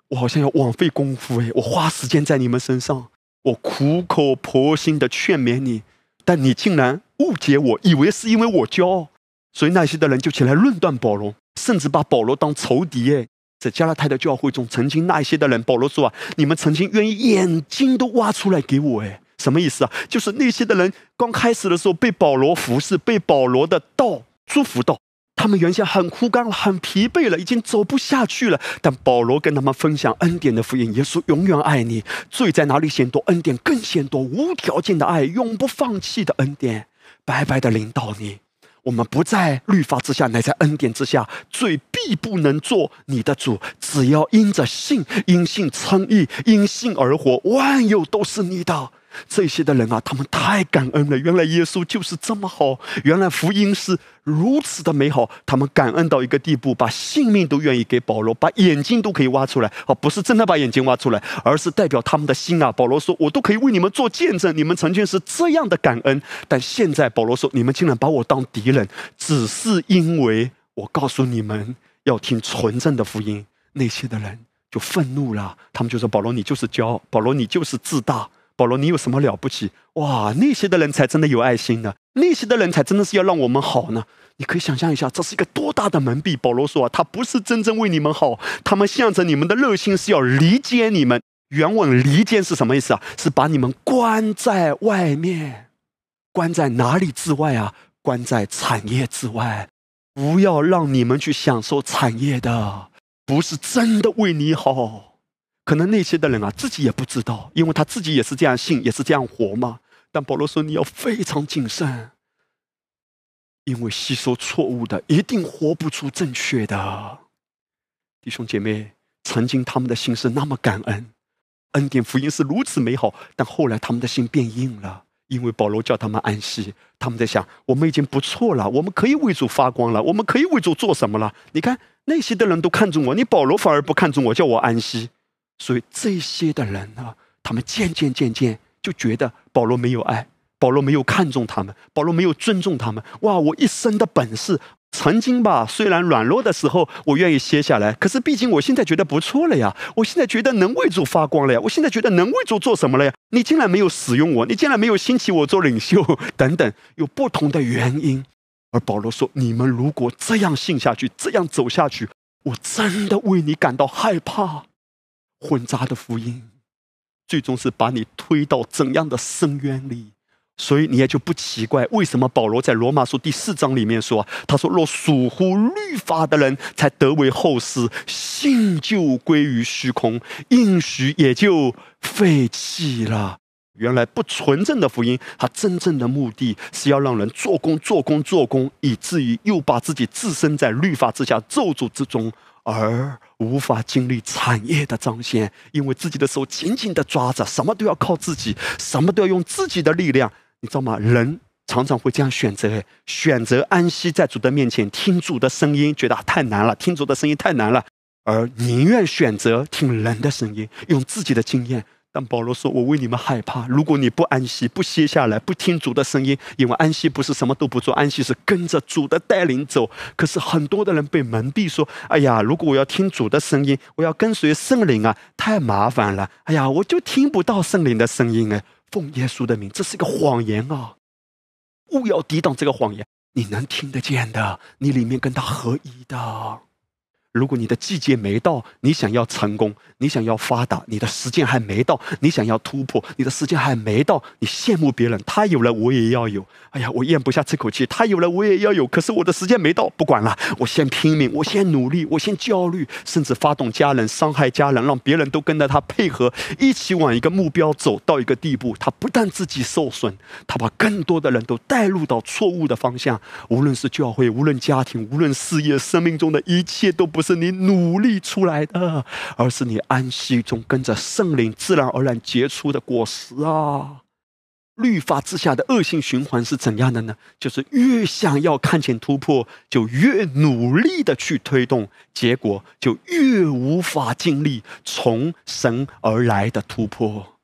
我好像要枉费功夫哎，我花时间在你们身上。我苦口婆心的劝勉你，但你竟然误解我，以为是因为我骄傲，所以那些的人就起来论断保罗，甚至把保罗当仇敌。哎，在加拉太的教会中，曾经那些的人，保罗说啊，你们曾经愿意眼睛都挖出来给我，哎，什么意思啊？就是那些的人刚开始的时候被保罗服侍，被保罗的道祝福到。他们原先很枯干了，很疲惫了，已经走不下去了。但保罗跟他们分享恩典的福音，耶稣永远爱你。罪在哪里显多，恩典更显多，无条件的爱，永不放弃的恩典，白白的领导你。我们不在律法之下，乃在恩典之下。罪必不能做你的主，只要因着信，因信称义，因信而活，万有都是你的。这些的人啊，他们太感恩了。原来耶稣就是这么好，原来福音是如此的美好。他们感恩到一个地步，把性命都愿意给保罗，把眼睛都可以挖出来。哦，不是真的把眼睛挖出来，而是代表他们的心啊。保罗说：“我都可以为你们做见证，你们曾经是这样的感恩。但现在保罗说，你们竟然把我当敌人，只是因为我告诉你们要听纯正的福音。那些的人就愤怒了，他们就说：保罗，你就是骄傲，保罗，你就是自大。”保罗，你有什么了不起？哇，那些的人才真的有爱心呢，那些的人才真的是要让我们好呢。你可以想象一下，这是一个多大的蒙蔽。保罗说啊，他不是真正为你们好，他们向着你们的热心是要离间你们。原文离间是什么意思啊？是把你们关在外面，关在哪里之外啊？关在产业之外，不要让你们去享受产业的，不是真的为你好。可能那些的人啊，自己也不知道，因为他自己也是这样信，也是这样活嘛。但保罗说，你要非常谨慎，因为吸收错误的，一定活不出正确的。弟兄姐妹，曾经他们的心是那么感恩，恩典福音是如此美好，但后来他们的心变硬了，因为保罗叫他们安息。他们在想，我们已经不错了，我们可以为主发光了，我们可以为主做什么了？你看那些的人都看重我，你保罗反而不看重我，叫我安息。所以这些的人呢，他们渐渐渐渐就觉得保罗没有爱，保罗没有看重他们，保罗没有尊重他们。哇，我一生的本事，曾经吧，虽然软弱的时候我愿意歇下来，可是毕竟我现在觉得不错了呀，我现在觉得能为主发光了呀，我现在觉得能为主做什么了呀？你竟然没有使用我，你竟然没有兴起我做领袖，等等，有不同的原因。而保罗说：“你们如果这样信下去，这样走下去，我真的为你感到害怕。”混杂的福音，最终是把你推到怎样的深渊里？所以你也就不奇怪，为什么保罗在罗马书第四章里面说：“他说，若属乎律法的人才得为后世，信就归于虚空，应许也就废弃了。”原来不纯正的福音，它真正的目的是要让人做工、做工、做工，以至于又把自己置身在律法之下咒诅之中。而无法经历产业的彰显，因为自己的手紧紧的抓着，什么都要靠自己，什么都要用自己的力量，你知道吗？人常常会这样选择：选择安息在主的面前，听主的声音，觉得太难了，听主的声音太难了，而宁愿选择听人的声音，用自己的经验但保罗说：“我为你们害怕。如果你不安息，不歇下来，不听主的声音，因为安息不是什么都不做，安息是跟着主的带领走。可是很多的人被蒙蔽，说：‘哎呀，如果我要听主的声音，我要跟随圣灵啊，太麻烦了。’哎呀，我就听不到圣灵的声音哎。奉耶稣的名，这是一个谎言啊！勿要抵挡这个谎言，你能听得见的，你里面跟他合一的。”如果你的季节没到，你想要成功，你想要发达，你的时间还没到；你想要突破，你的时间还没到。你羡慕别人，他有了，我也要有。哎呀，我咽不下这口气，他有了，我也要有。可是我的时间没到，不管了，我先拼命，我先努力，我先焦虑，甚至发动家人伤害家人，让别人都跟着他配合，一起往一个目标走到一个地步。他不但自己受损，他把更多的人都带入到错误的方向。无论是教会，无论家庭，无论事业，生命中的一切都不。是你努力出来的，而是你安息中跟着圣灵自然而然结出的果实啊！律法之下的恶性循环是怎样的呢？就是越想要看见突破，就越努力的去推动，结果就越无法经历从神而来的突破。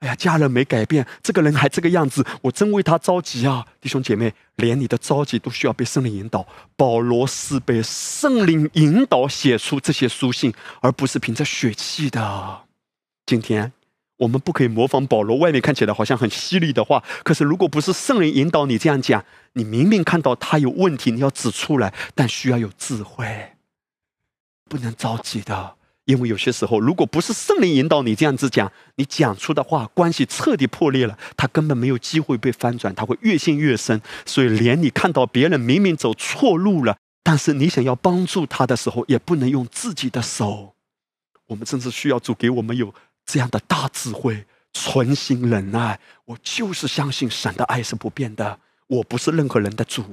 哎呀，家人没改变，这个人还这个样子，我真为他着急啊！弟兄姐妹，连你的着急都需要被圣灵引导。保罗是被圣灵引导写出这些书信，而不是凭着血气的。今天我们不可以模仿保罗，外面看起来好像很犀利的话，可是如果不是圣灵引导你这样讲，你明明看到他有问题，你要指出来，但需要有智慧，不能着急的。因为有些时候，如果不是圣灵引导你这样子讲，你讲出的话关系彻底破裂了，他根本没有机会被翻转，他会越陷越深。所以，连你看到别人明明走错路了，但是你想要帮助他的时候，也不能用自己的手。我们真是需要主给我们有这样的大智慧，存心忍耐。我就是相信神的爱是不变的，我不是任何人的主。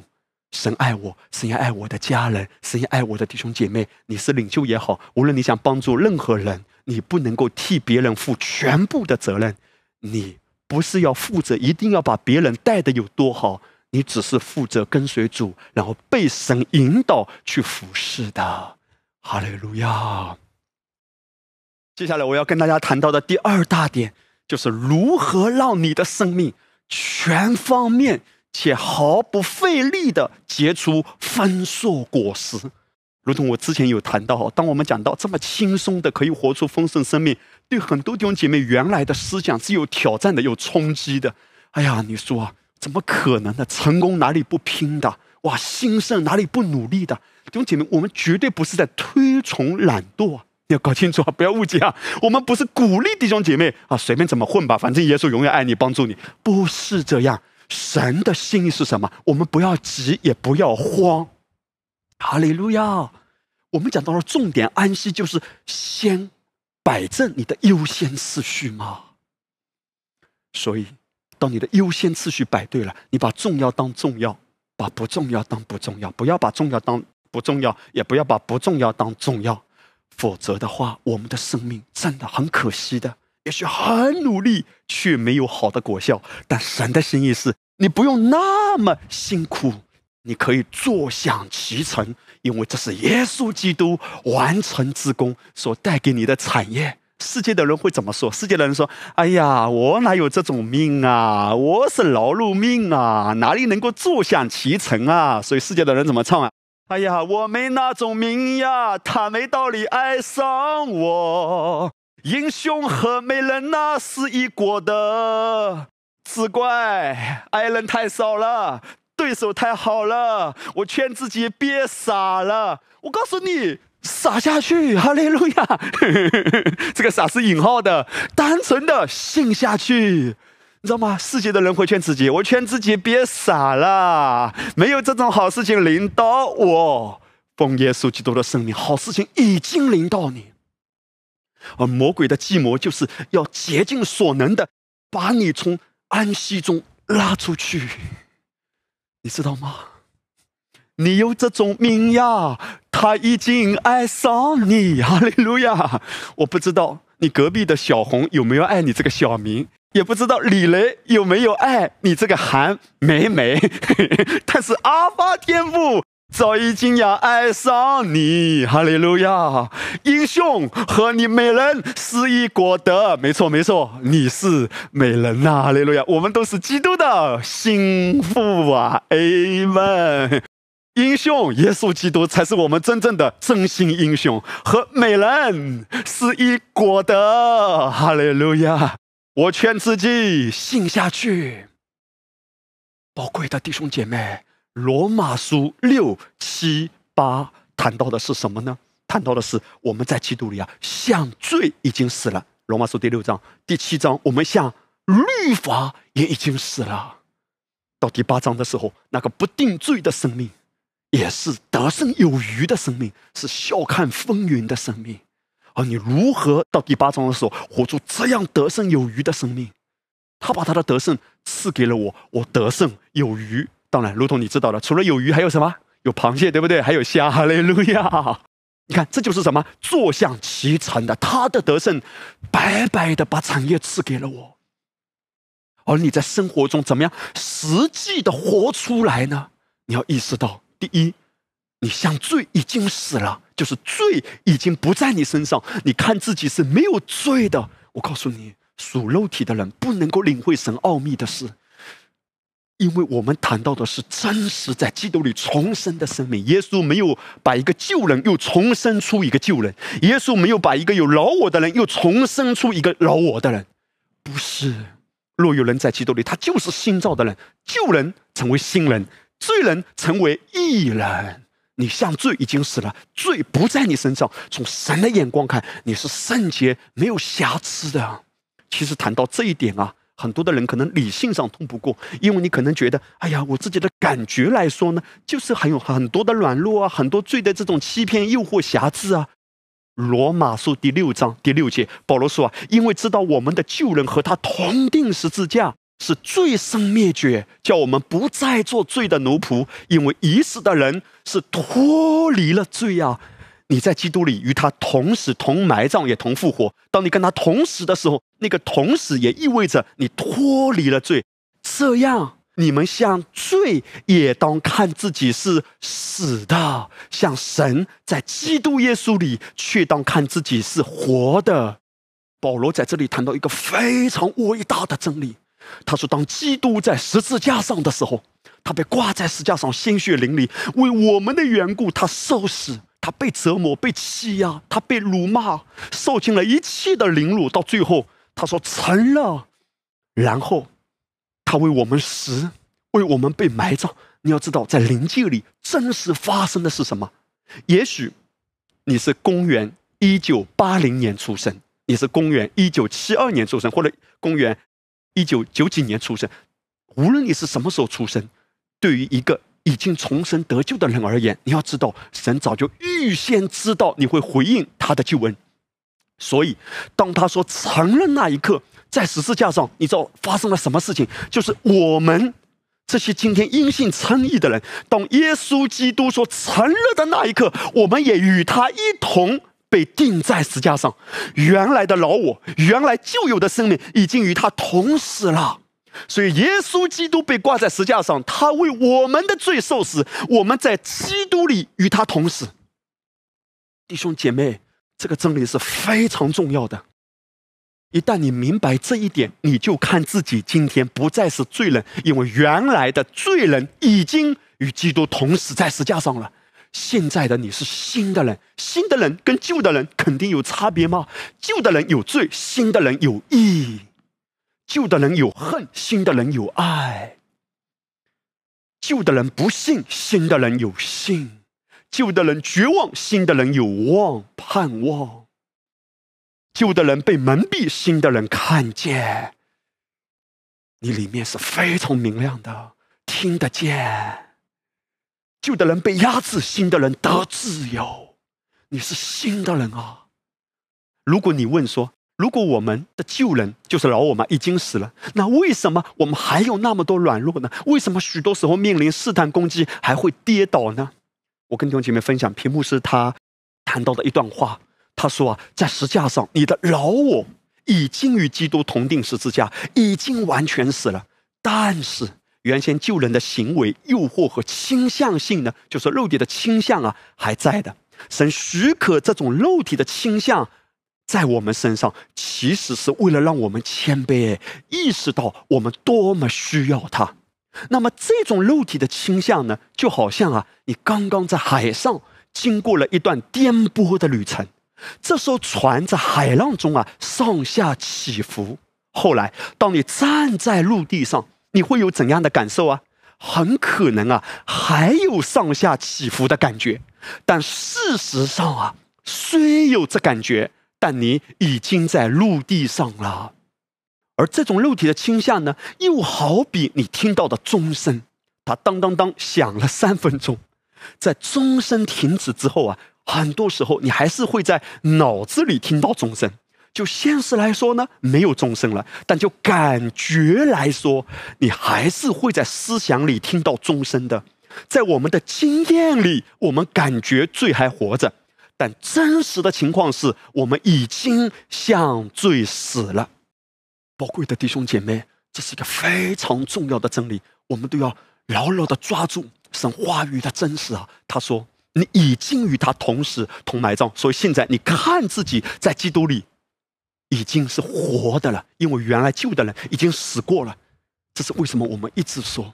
神爱我，神也爱我的家人，神也爱我的弟兄姐妹。你是领袖也好，无论你想帮助任何人，你不能够替别人负全部的责任。你不是要负责，一定要把别人带的有多好，你只是负责跟随主，然后被神引导去服侍的。哈利路亚。接下来我要跟大家谈到的第二大点，就是如何让你的生命全方面。且毫不费力的结出丰硕果实，如同我之前有谈到，当我们讲到这么轻松的可以活出丰盛生命，对很多弟兄姐妹原来的思想是有挑战的、有冲击的。哎呀，你说，怎么可能呢？成功哪里不拼的？哇，兴盛哪里不努力的？弟兄姐妹，我们绝对不是在推崇懒惰，要搞清楚啊，不要误解啊。我们不是鼓励弟兄姐妹啊，随便怎么混吧，反正耶稣永远爱你，帮助你，不是这样。神的心意是什么？我们不要急，也不要慌。哈利路亚！我们讲到了重点，安息就是先摆正你的优先次序嘛。所以，当你的优先次序摆对了，你把重要当重要，把不重要当不重要，不要把重要当不重要，也不要把不重要当重要。否则的话，我们的生命真的很可惜的。也许很努力，却没有好的果效。但神的心意是，你不用那么辛苦，你可以坐享其成，因为这是耶稣基督完成之功所带给你的产业。世界的人会怎么说？世界的人说：“哎呀，我哪有这种命啊？我是劳碌命啊，哪里能够坐享其成啊？”所以世界的人怎么唱啊？哎呀，我没那种命呀，他没道理爱上我。英雄和美人那是一国的，只怪爱人太少了，对手太好了。我劝自己别傻了，我告诉你，傻下去，哈利路亚。这个傻是引号的，单纯的信下去，你知道吗？世界的人会劝自己，我劝自己别傻了，没有这种好事情临到我。奉耶稣基督的圣名，好事情已经临到你。而魔鬼的计谋就是要竭尽所能的把你从安息中拉出去，你知道吗？你有这种命呀，他已经爱上你，哈利路亚！我不知道你隔壁的小红有没有爱你这个小明，也不知道李雷有没有爱你这个韩美美，但是阿发天父早已经要爱上你，哈利路亚！英雄和你美人是一国的，没错没错，你是美人呐，哈利路亚！我们都是基督的心腹啊，amen！英雄耶稣基督才是我们真正的真心英雄，和美人是一国的，哈利路亚！我劝自己信下去，宝贵的弟兄姐妹。罗马书六七八谈到的是什么呢？谈到的是我们在基督里啊，像罪已经死了。罗马书第六章、第七章，我们像律法也已经死了。到第八章的时候，那个不定罪的生命，也是得胜有余的生命，是笑看风云的生命。而你如何到第八章的时候，活出这样得胜有余的生命？他把他的得胜赐给了我，我得胜有余。当然，如同你知道的，除了有鱼，还有什么？有螃蟹，对不对？还有虾。哈利路亚！你看，这就是什么？坐享其成的，他的得胜，白白的把产业赐给了我。而你在生活中怎么样实际的活出来呢？你要意识到，第一，你向罪已经死了，就是罪已经不在你身上。你看自己是没有罪的。我告诉你，属肉体的人不能够领会神奥秘的事。因为我们谈到的是真实在基督里重生的生命，耶稣没有把一个旧人又重生出一个旧人，耶稣没有把一个有老我的人又重生出一个老我的人，不是。若有人在基督里，他就是新造的人，旧人成为新人，罪人成为义人。你向罪已经死了，罪不在你身上。从神的眼光看，你是圣洁、没有瑕疵的。其实谈到这一点啊。很多的人可能理性上通不过，因为你可能觉得，哎呀，我自己的感觉来说呢，就是还有很多的软弱啊，很多罪的这种欺骗、诱惑、瑕疵啊。罗马书第六章第六节，保罗说啊，因为知道我们的旧人和他同定十字架，是罪生灭绝，叫我们不再做罪的奴仆，因为已死的人是脱离了罪啊。你在基督里与他同死、同埋葬、也同复活。当你跟他同死的时候，那个同时也意味着你脱离了罪。这样，你们像罪也当看自己是死的，像神在基督耶稣里却当看自己是活的。保罗在这里谈到一个非常伟大的真理，他说：当基督在十字架上的时候，他被挂在十字架上，鲜血淋漓，为我们的缘故，他受死。他被折磨、被欺压，他被辱骂，受尽了一切的凌辱。到最后，他说成了。然后，他为我们死，为我们被埋葬。你要知道，在灵界里真实发生的是什么？也许你是公元一九八零年出生，你是公元一九七二年出生，或者公元一九九几年出生。无论你是什么时候出生，对于一个。已经重生得救的人而言，你要知道，神早就预先知道你会回应他的救恩，所以当他说承认那一刻，在十字架上，你知道发生了什么事情？就是我们这些今天因信称义的人，当耶稣基督说承认的那一刻，我们也与他一同被钉在石架上，原来的老我，原来旧有的生命，已经与他同死了。所以，耶稣基督被挂在石架上，他为我们的罪受死，我们在基督里与他同死。弟兄姐妹，这个真理是非常重要的。一旦你明白这一点，你就看自己今天不再是罪人，因为原来的罪人已经与基督同死在石架上了。现在的你是新的人，新的人跟旧的人肯定有差别吗？旧的人有罪，新的人有义。旧的人有恨，新的人有爱；旧的人不信，新的人有信；旧的人绝望，新的人有望盼望；旧的人被蒙蔽，新的人看见。你里面是非常明亮的，听得见。旧的人被压制，新的人得自由。你是新的人啊！如果你问说，如果我们的旧人就是老我们已经死了，那为什么我们还有那么多软弱呢？为什么许多时候面临试探攻击还会跌倒呢？我跟弟兄姐妹分享，屏幕是他谈到的一段话。他说啊，在石架上，你的老我已经与基督同定十字架，已经完全死了。但是原先救人的行为、诱惑和倾向性呢，就是肉体的倾向啊，还在的。神许可这种肉体的倾向在我们身上，其实是为了让我们谦卑，意识到我们多么需要他。那么这种肉体的倾向呢，就好像啊，你刚刚在海上经过了一段颠簸的旅程，这时候船在海浪中啊上下起伏。后来，当你站在陆地上，你会有怎样的感受啊？很可能啊，还有上下起伏的感觉。但事实上啊，虽有这感觉，但你已经在陆地上了。而这种肉体的倾向呢，又好比你听到的钟声，它当当当响了三分钟，在钟声停止之后啊，很多时候你还是会在脑子里听到钟声。就现实来说呢，没有钟声了；但就感觉来说，你还是会在思想里听到钟声的。在我们的经验里，我们感觉罪还活着，但真实的情况是我们已经向罪死了。宝贵的弟兄姐妹，这是一个非常重要的真理，我们都要牢牢的抓住神话语的真实啊！他说：“你已经与他同时同埋葬，所以现在你看自己在基督里。”已经是活的了，因为原来旧的人已经死过了。这是为什么？我们一直说，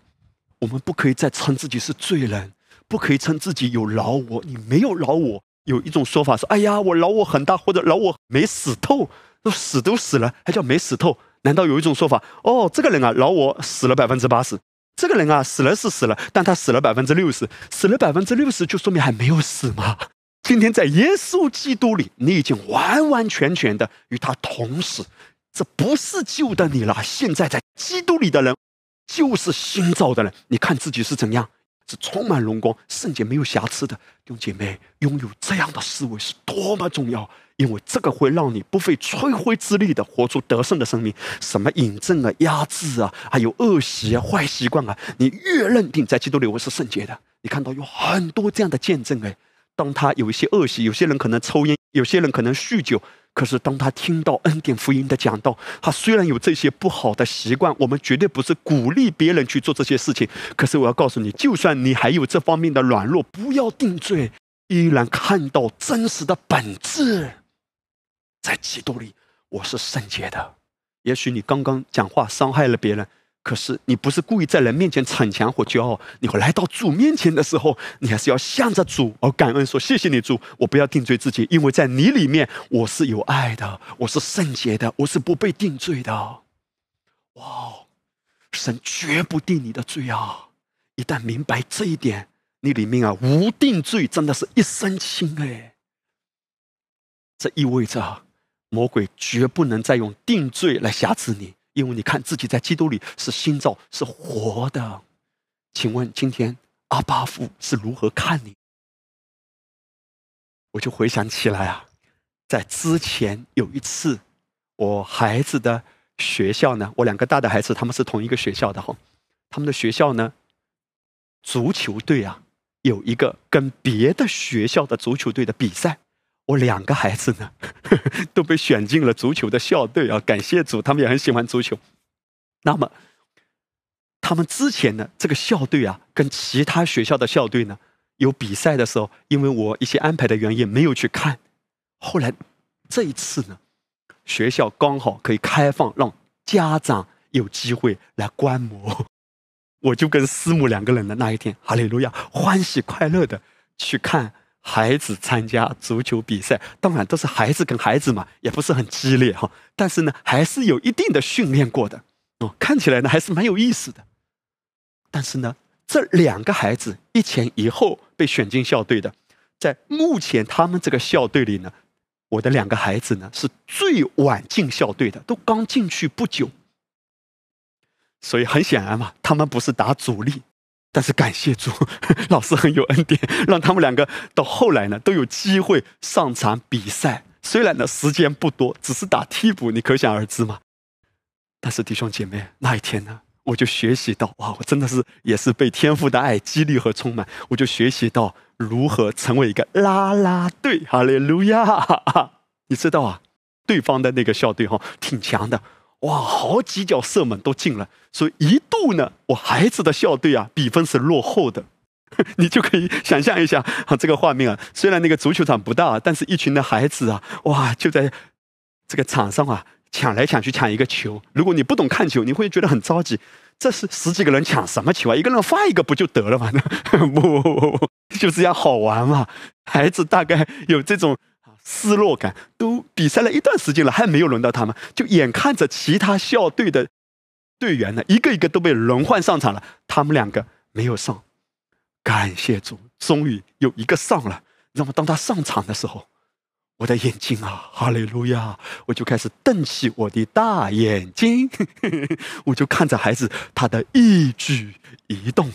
我们不可以再称自己是罪人，不可以称自己有饶我。你没有饶我。有一种说法说：“哎呀，我饶我很大，或者饶我没死透，都死都死了，还叫没死透？”难道有一种说法？哦，这个人啊，老我死了百分之八十，这个人啊，死了是死了，但他死了百分之六十，死了百分之六十，就说明还没有死吗？今天在耶稣基督里，你已经完完全全的与他同死，这不是旧的你了。现在在基督里的人，就是新造的人。你看自己是怎样，是充满荣光、圣洁、没有瑕疵的。弟兄姐妹，拥有这样的思维是多么重要，因为这个会让你不费吹灰之力的活出得胜的生命。什么引证啊、压制啊，还有恶习啊、坏习惯啊，你越认定在基督里我是圣洁的，你看到有很多这样的见证哎。当他有一些恶习，有些人可能抽烟，有些人可能酗酒。可是当他听到恩典福音的讲道，他虽然有这些不好的习惯，我们绝对不是鼓励别人去做这些事情。可是我要告诉你，就算你还有这方面的软弱，不要定罪，依然看到真实的本质，在基督里我是圣洁的。也许你刚刚讲话伤害了别人。可是你不是故意在人面前逞强或骄傲，你会来到主面前的时候，你还是要向着主而感恩，说谢谢你主，我不要定罪自己，因为在你里面我是有爱的，我是圣洁的，我是不被定罪的。哇，神绝不定你的罪啊！一旦明白这一点，你里面啊无定罪，真的是一身轻哎。这意味着魔鬼绝不能再用定罪来辖制你。因为你看自己在基督里是新造，是活的。请问今天阿巴父是如何看你？我就回想起来啊，在之前有一次，我孩子的学校呢，我两个大的孩子他们是同一个学校的哈，他们的学校呢，足球队啊，有一个跟别的学校的足球队的比赛。我两个孩子呢，都被选进了足球的校队啊！感谢主，他们也很喜欢足球。那么，他们之前呢，这个校队啊，跟其他学校的校队呢，有比赛的时候，因为我一些安排的原因，没有去看。后来这一次呢，学校刚好可以开放，让家长有机会来观摩，我就跟师母两个人的那一天，哈利路亚，欢喜快乐的去看。孩子参加足球比赛，当然都是孩子跟孩子嘛，也不是很激烈哈。但是呢，还是有一定的训练过的哦。看起来呢，还是蛮有意思的。但是呢，这两个孩子一前一后被选进校队的，在目前他们这个校队里呢，我的两个孩子呢是最晚进校队的，都刚进去不久。所以很显然嘛，他们不是打主力。但是感谢主，老师很有恩典，让他们两个到后来呢都有机会上场比赛。虽然呢时间不多，只是打替补，你可想而知嘛。但是弟兄姐妹，那一天呢，我就学习到哇，我真的是也是被天赋的爱激励和充满。我就学习到如何成为一个啦啦队，哈利路亚！你知道啊，对方的那个校队哈挺强的哇，好几脚射门都进了，所以一度呢，我孩子的校队啊，比分是落后的。你就可以想象一下啊，这个画面啊，虽然那个足球场不大，但是一群的孩子啊，哇，就在这个场上啊，抢来抢去抢一个球。如果你不懂看球，你会觉得很着急。这是十几个人抢什么球啊？一个人发一个不就得了吗？不不不不，就这样好玩嘛。孩子大概有这种失落感，都比赛了一段时间了，还没有轮到他们，就眼看着其他校队的队员呢，一个一个都被轮换上场了，他们两个没有上。感谢主，终于有一个上了。那么当他上场的时候，我的眼睛啊，哈利路亚！我就开始瞪起我的大眼睛，我就看着孩子他的一举一动，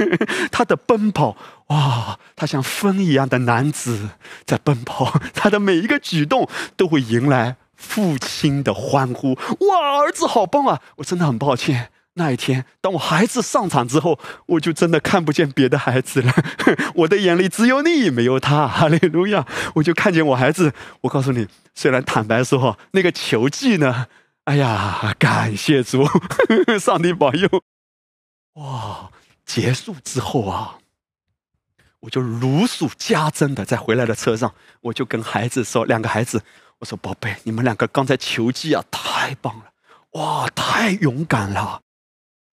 他的奔跑，哇，他像风一样的男子在奔跑，他的每一个举动都会迎来父亲的欢呼。哇，儿子好棒啊！我真的很抱歉。那一天，当我孩子上场之后，我就真的看不见别的孩子了。我的眼里只有你，没有他。哈利路亚！我就看见我孩子。我告诉你，虽然坦白说，那个球技呢，哎呀，感谢主，上帝保佑。哇！结束之后啊，我就如数家珍的在回来的车上，我就跟孩子说：“两个孩子，我说宝贝，你们两个刚才球技啊，太棒了，哇，太勇敢了。”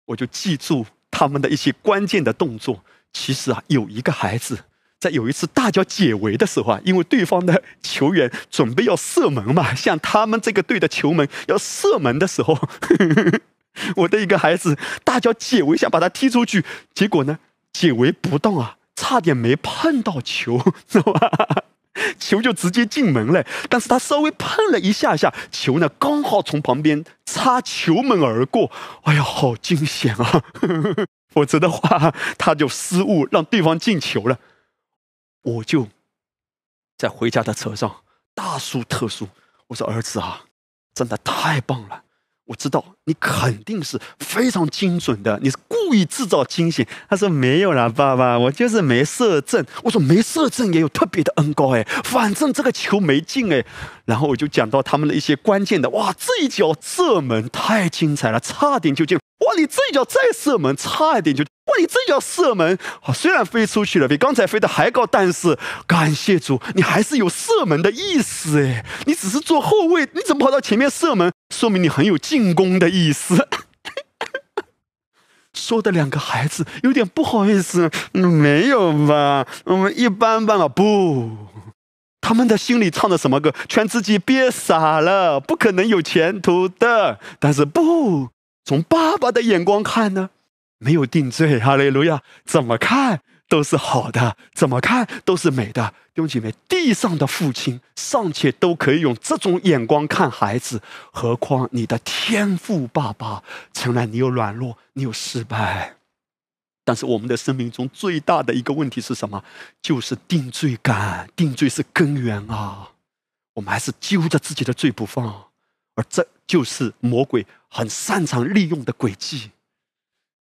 我就记住他们的一些关键的动作。其实啊，有一个孩子在有一次大脚解围的时候啊，因为对方的球员准备要射门嘛，像他们这个队的球门要射门的时候，我的一个孩子大脚解围想把他踢出去，结果呢解围不动啊，差点没碰到球，知道吧？球就直接进门了，但是他稍微碰了一下下，球呢刚好从旁边擦球门而过。哎呀，好惊险啊！否则的话，他就失误让对方进球了。我就在回家的车上大书特书，我说儿子啊，真的太棒了。我知道你肯定是非常精准的，你是故意制造惊险。他说没有啦，爸爸，我就是没射正。我说没射正也有特别的恩高哎，反正这个球没进哎。然后我就讲到他们的一些关键的，哇，这一脚射门太精彩了，差点就进。哇，你这一脚再射门，差一点就。哇，你这脚射门，啊，虽然飞出去了，比刚才飞的还高，但是感谢主，你还是有射门的意思哎。你只是做后卫，你怎么跑到前面射门？说明你很有进攻的意思。说的两个孩子有点不好意思，没有吧？我们一般般了。不，他们的心里唱的什么歌？劝自己别傻了，不可能有前途的。但是不。从爸爸的眼光看呢，没有定罪，哈利路亚！怎么看都是好的，怎么看都是美的。弟兄姐妹，地上的父亲尚且都可以用这种眼光看孩子，何况你的天父爸爸？诚然，你有软弱，你有失败，但是我们的生命中最大的一个问题是什么？就是定罪感，定罪是根源啊！我们还是揪着自己的罪不放。而这就是魔鬼很擅长利用的诡计，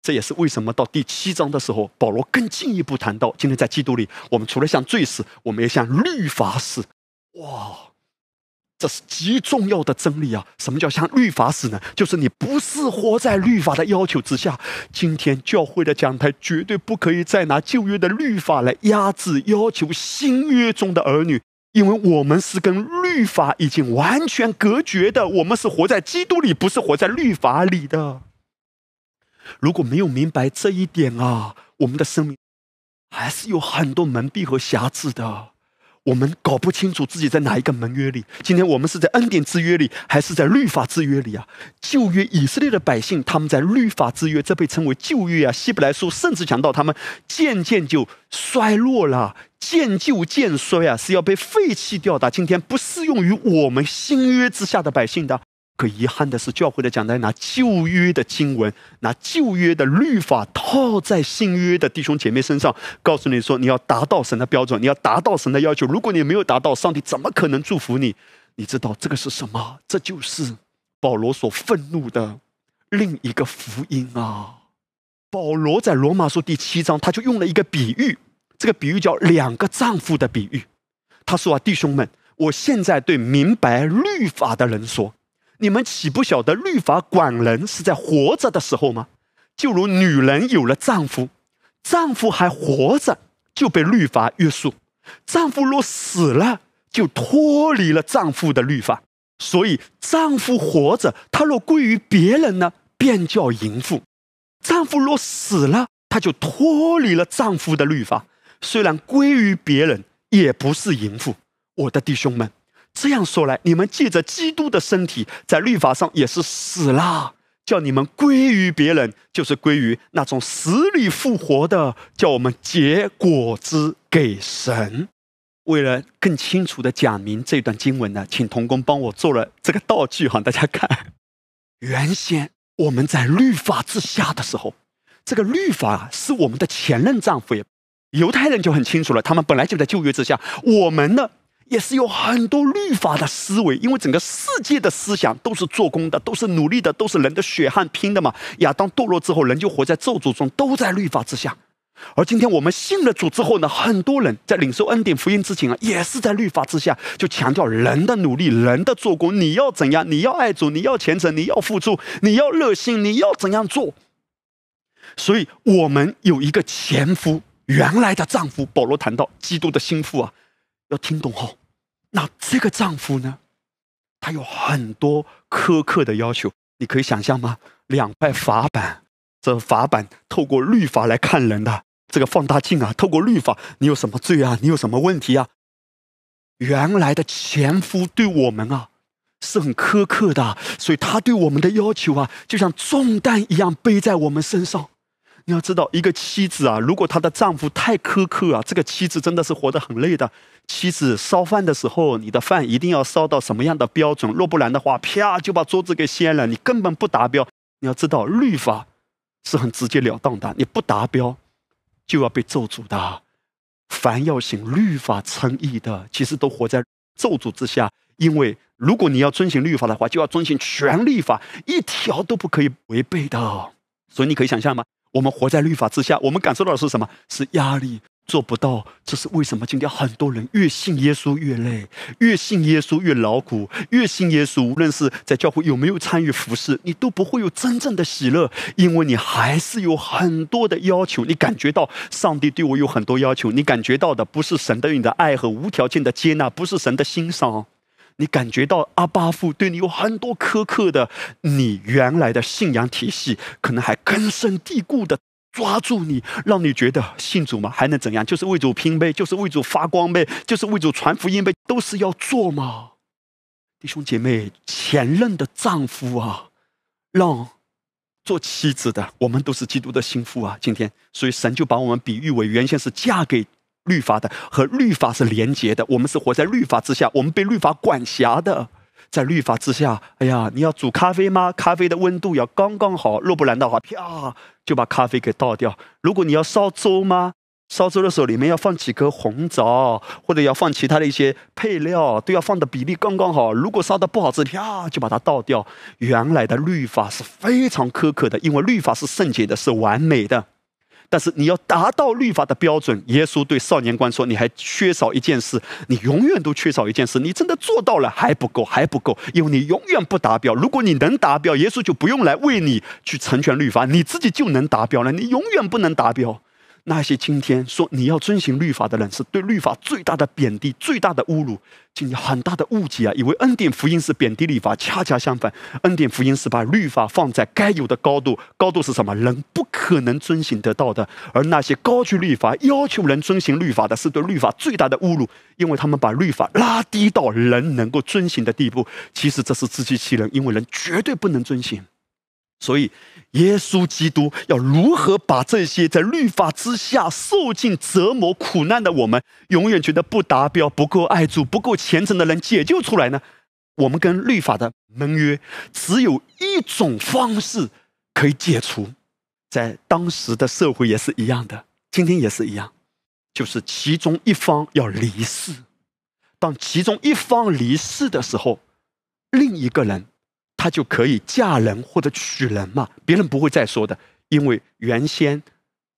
这也是为什么到第七章的时候，保罗更进一步谈到：今天在基督里，我们除了像罪死，我们也像律法死。哇，这是极重要的真理啊！什么叫像律法死呢？就是你不是活在律法的要求之下。今天教会的讲台绝对不可以再拿旧约的律法来压制要求新约中的儿女。因为我们是跟律法已经完全隔绝的，我们是活在基督里，不是活在律法里的。如果没有明白这一点啊，我们的生命还是有很多蒙蔽和瑕疵的。我们搞不清楚自己在哪一个盟约里。今天我们是在恩典之约里，还是在律法之约里啊？旧约以色列的百姓，他们在律法之约，这被称为旧约啊。希伯来书甚至讲到，他们渐渐就衰落了，渐就渐衰啊，是要被废弃掉的。今天不适用于我们新约之下的百姓的。可遗憾的是，教会的讲台拿旧约的经文、拿旧约的律法套在新约的弟兄姐妹身上，告诉你说你要达到神的标准，你要达到神的要求。如果你没有达到，上帝怎么可能祝福你？你知道这个是什么？这就是保罗所愤怒的另一个福音啊！保罗在罗马书第七章，他就用了一个比喻，这个比喻叫两个丈夫的比喻。他说啊，弟兄们，我现在对明白律法的人说。你们岂不晓得律法管人是在活着的时候吗？就如女人有了丈夫，丈夫还活着，就被律法约束；丈夫若死了，就脱离了丈夫的律法。所以，丈夫活着，他若归于别人呢，便叫淫妇；丈夫若死了，他就脱离了丈夫的律法，虽然归于别人，也不是淫妇。我的弟兄们，这样说来，你们借着基督的身体，在律法上也是死了。叫你们归于别人，就是归于那种死里复活的，叫我们结果子给神。为了更清楚的讲明这段经文呢，请童工帮我做了这个道具哈，大家看。原先我们在律法之下的时候，这个律法是我们的前任丈夫。犹太人就很清楚了，他们本来就在旧约之下，我们呢？也是有很多律法的思维，因为整个世界的思想都是做工的，都是努力的，都是人的血汗拼的嘛。亚当堕落之后，人就活在咒诅中，都在律法之下。而今天我们信了主之后呢，很多人在领受恩典福音之前啊，也是在律法之下，就强调人的努力、人的做工。你要怎样？你要爱主，你要虔诚，你要付出，你要热心，你要怎样做？所以我们有一个前夫，原来的丈夫。保罗谈到基督的心腹啊。要听懂哦，那这个丈夫呢？他有很多苛刻的要求，你可以想象吗？两块法板，这法板透过律法来看人的，这个放大镜啊，透过律法，你有什么罪啊？你有什么问题啊？原来的前夫对我们啊是很苛刻的，所以他对我们的要求啊，就像重担一样背在我们身上。你要知道，一个妻子啊，如果她的丈夫太苛刻啊，这个妻子真的是活得很累的。妻子烧饭的时候，你的饭一定要烧到什么样的标准？若不然的话，啪就把桌子给掀了，你根本不达标。你要知道，律法是很直截了当的，你不达标就要被咒诅的。凡要行律法称义的，其实都活在咒诅之下。因为如果你要遵循律法的话，就要遵循全律法，一条都不可以违背的。所以你可以想象吗？我们活在律法之下，我们感受到的是什么？是压力，做不到。这是为什么？今天很多人越信耶稣越累，越信耶稣越劳苦，越信耶稣，无论是在教会有没有参与服侍，你都不会有真正的喜乐，因为你还是有很多的要求。你感觉到上帝对我有很多要求，你感觉到的不是神对你的爱和无条件的接纳，不是神的欣赏。你感觉到阿巴父对你有很多苛刻的，你原来的信仰体系可能还根深蒂固的抓住你，让你觉得信主嘛还能怎样？就是为主拼呗，就是为主发光呗，就是为主传福音呗，都是要做嘛。弟兄姐妹，前任的丈夫啊，让做妻子的，我们都是基督的心腹啊。今天，所以神就把我们比喻为原先是嫁给。律法的和律法是连结的，我们是活在律法之下，我们被律法管辖的，在律法之下。哎呀，你要煮咖啡吗？咖啡的温度要刚刚好，若不然的话，啪就把咖啡给倒掉。如果你要烧粥吗？烧粥的时候里面要放几颗红枣，或者要放其他的一些配料，都要放的比例刚刚好。如果烧的不好吃，啪就把它倒掉。原来的律法是非常苛刻的，因为律法是圣洁的，是完美的。但是你要达到律法的标准，耶稣对少年官说：“你还缺少一件事，你永远都缺少一件事。你真的做到了还不够，还不够，因为你永远不达标。如果你能达标，耶稣就不用来为你去成全律法，你自己就能达标了。你永远不能达标。”那些今天说你要遵循律法的人，是对律法最大的贬低、最大的侮辱，请你很大的误解啊！以为恩典福音是贬低律法，恰恰相反，恩典福音是把律法放在该有的高度。高度是什么？人不可能遵循得到的。而那些高举律法、要求人遵循律法的，是对律法最大的侮辱，因为他们把律法拉低到人能够遵循的地步。其实这是自欺欺人，因为人绝对不能遵循。所以，耶稣基督要如何把这些在律法之下受尽折磨、苦难的我们，永远觉得不达标、不够爱主、不够虔诚的人解救出来呢？我们跟律法的盟约，只有一种方式可以解除，在当时的社会也是一样的，今天也是一样，就是其中一方要离世。当其中一方离世的时候，另一个人。她就可以嫁人或者娶人嘛？别人不会再说的，因为原先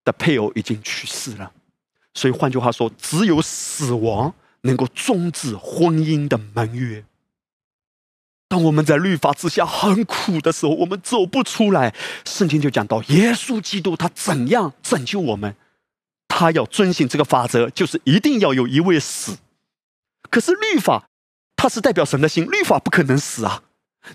的配偶已经去世了。所以换句话说，只有死亡能够终止婚姻的盟约。当我们在律法之下很苦的时候，我们走不出来。圣经就讲到耶稣基督他怎样拯救我们，他要遵循这个法则，就是一定要有一位死。可是律法，它是代表神的心，律法不可能死啊。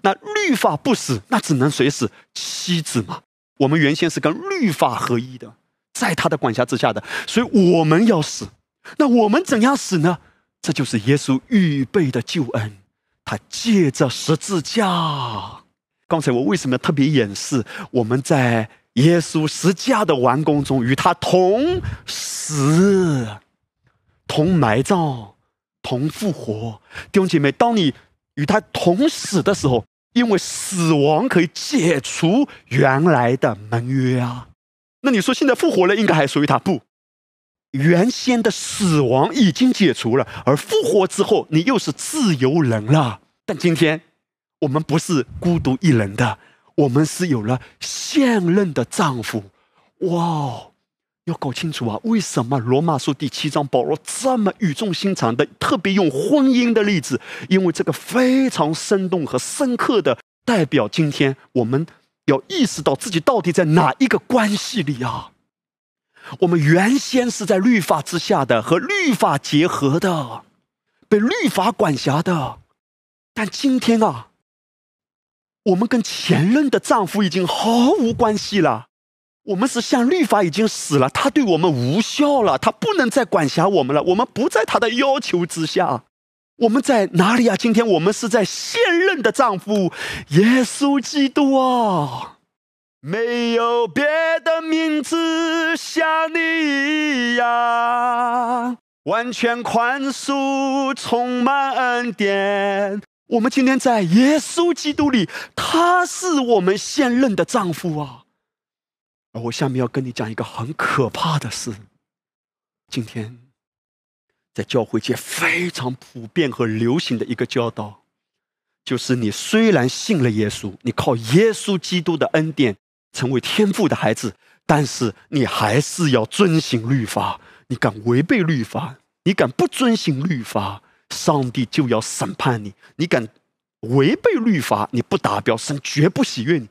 那律法不死，那只能谁死？妻子嘛。我们原先是跟律法合一的，在他的管辖之下的，所以我们要死。那我们怎样死呢？这就是耶稣预备的救恩，他借着十字架。刚才我为什么要特别演示？我们在耶稣十字架的完工中，与他同死、同埋葬、同复活。弟兄姐妹，当你与他同死的时候，因为死亡可以解除原来的盟约啊。那你说现在复活了，应该还属于他不？原先的死亡已经解除了，而复活之后，你又是自由人了。但今天我们不是孤独一人的，我们是有了现任的丈夫。哇，要搞清楚啊！为什么罗马书第七章保罗这么语重心长的特别用婚姻的例子？因为这个非常生动和深刻的代表今天我们要意识到自己到底在哪一个关系里啊？我们原先是在律法之下的，和律法结合的，被律法管辖的。但今天啊，我们跟前任的丈夫已经毫无关系了。我们是像律法已经死了，他对我们无效了，他不能再管辖我们了。我们不在他的要求之下。我们在哪里啊？今天我们是在现任的丈夫耶稣基督啊。没有别的名字像你一样，完全宽恕，充满恩典。我们今天在耶稣基督里，他是我们现任的丈夫啊。而我下面要跟你讲一个很可怕的事。今天在教会界非常普遍和流行的一个教导，就是你虽然信了耶稣，你靠耶稣基督的恩典。成为天父的孩子，但是你还是要遵行律法。你敢违背律法，你敢不遵行律法，上帝就要审判你。你敢违背律法，你不达标，神绝不喜悦你。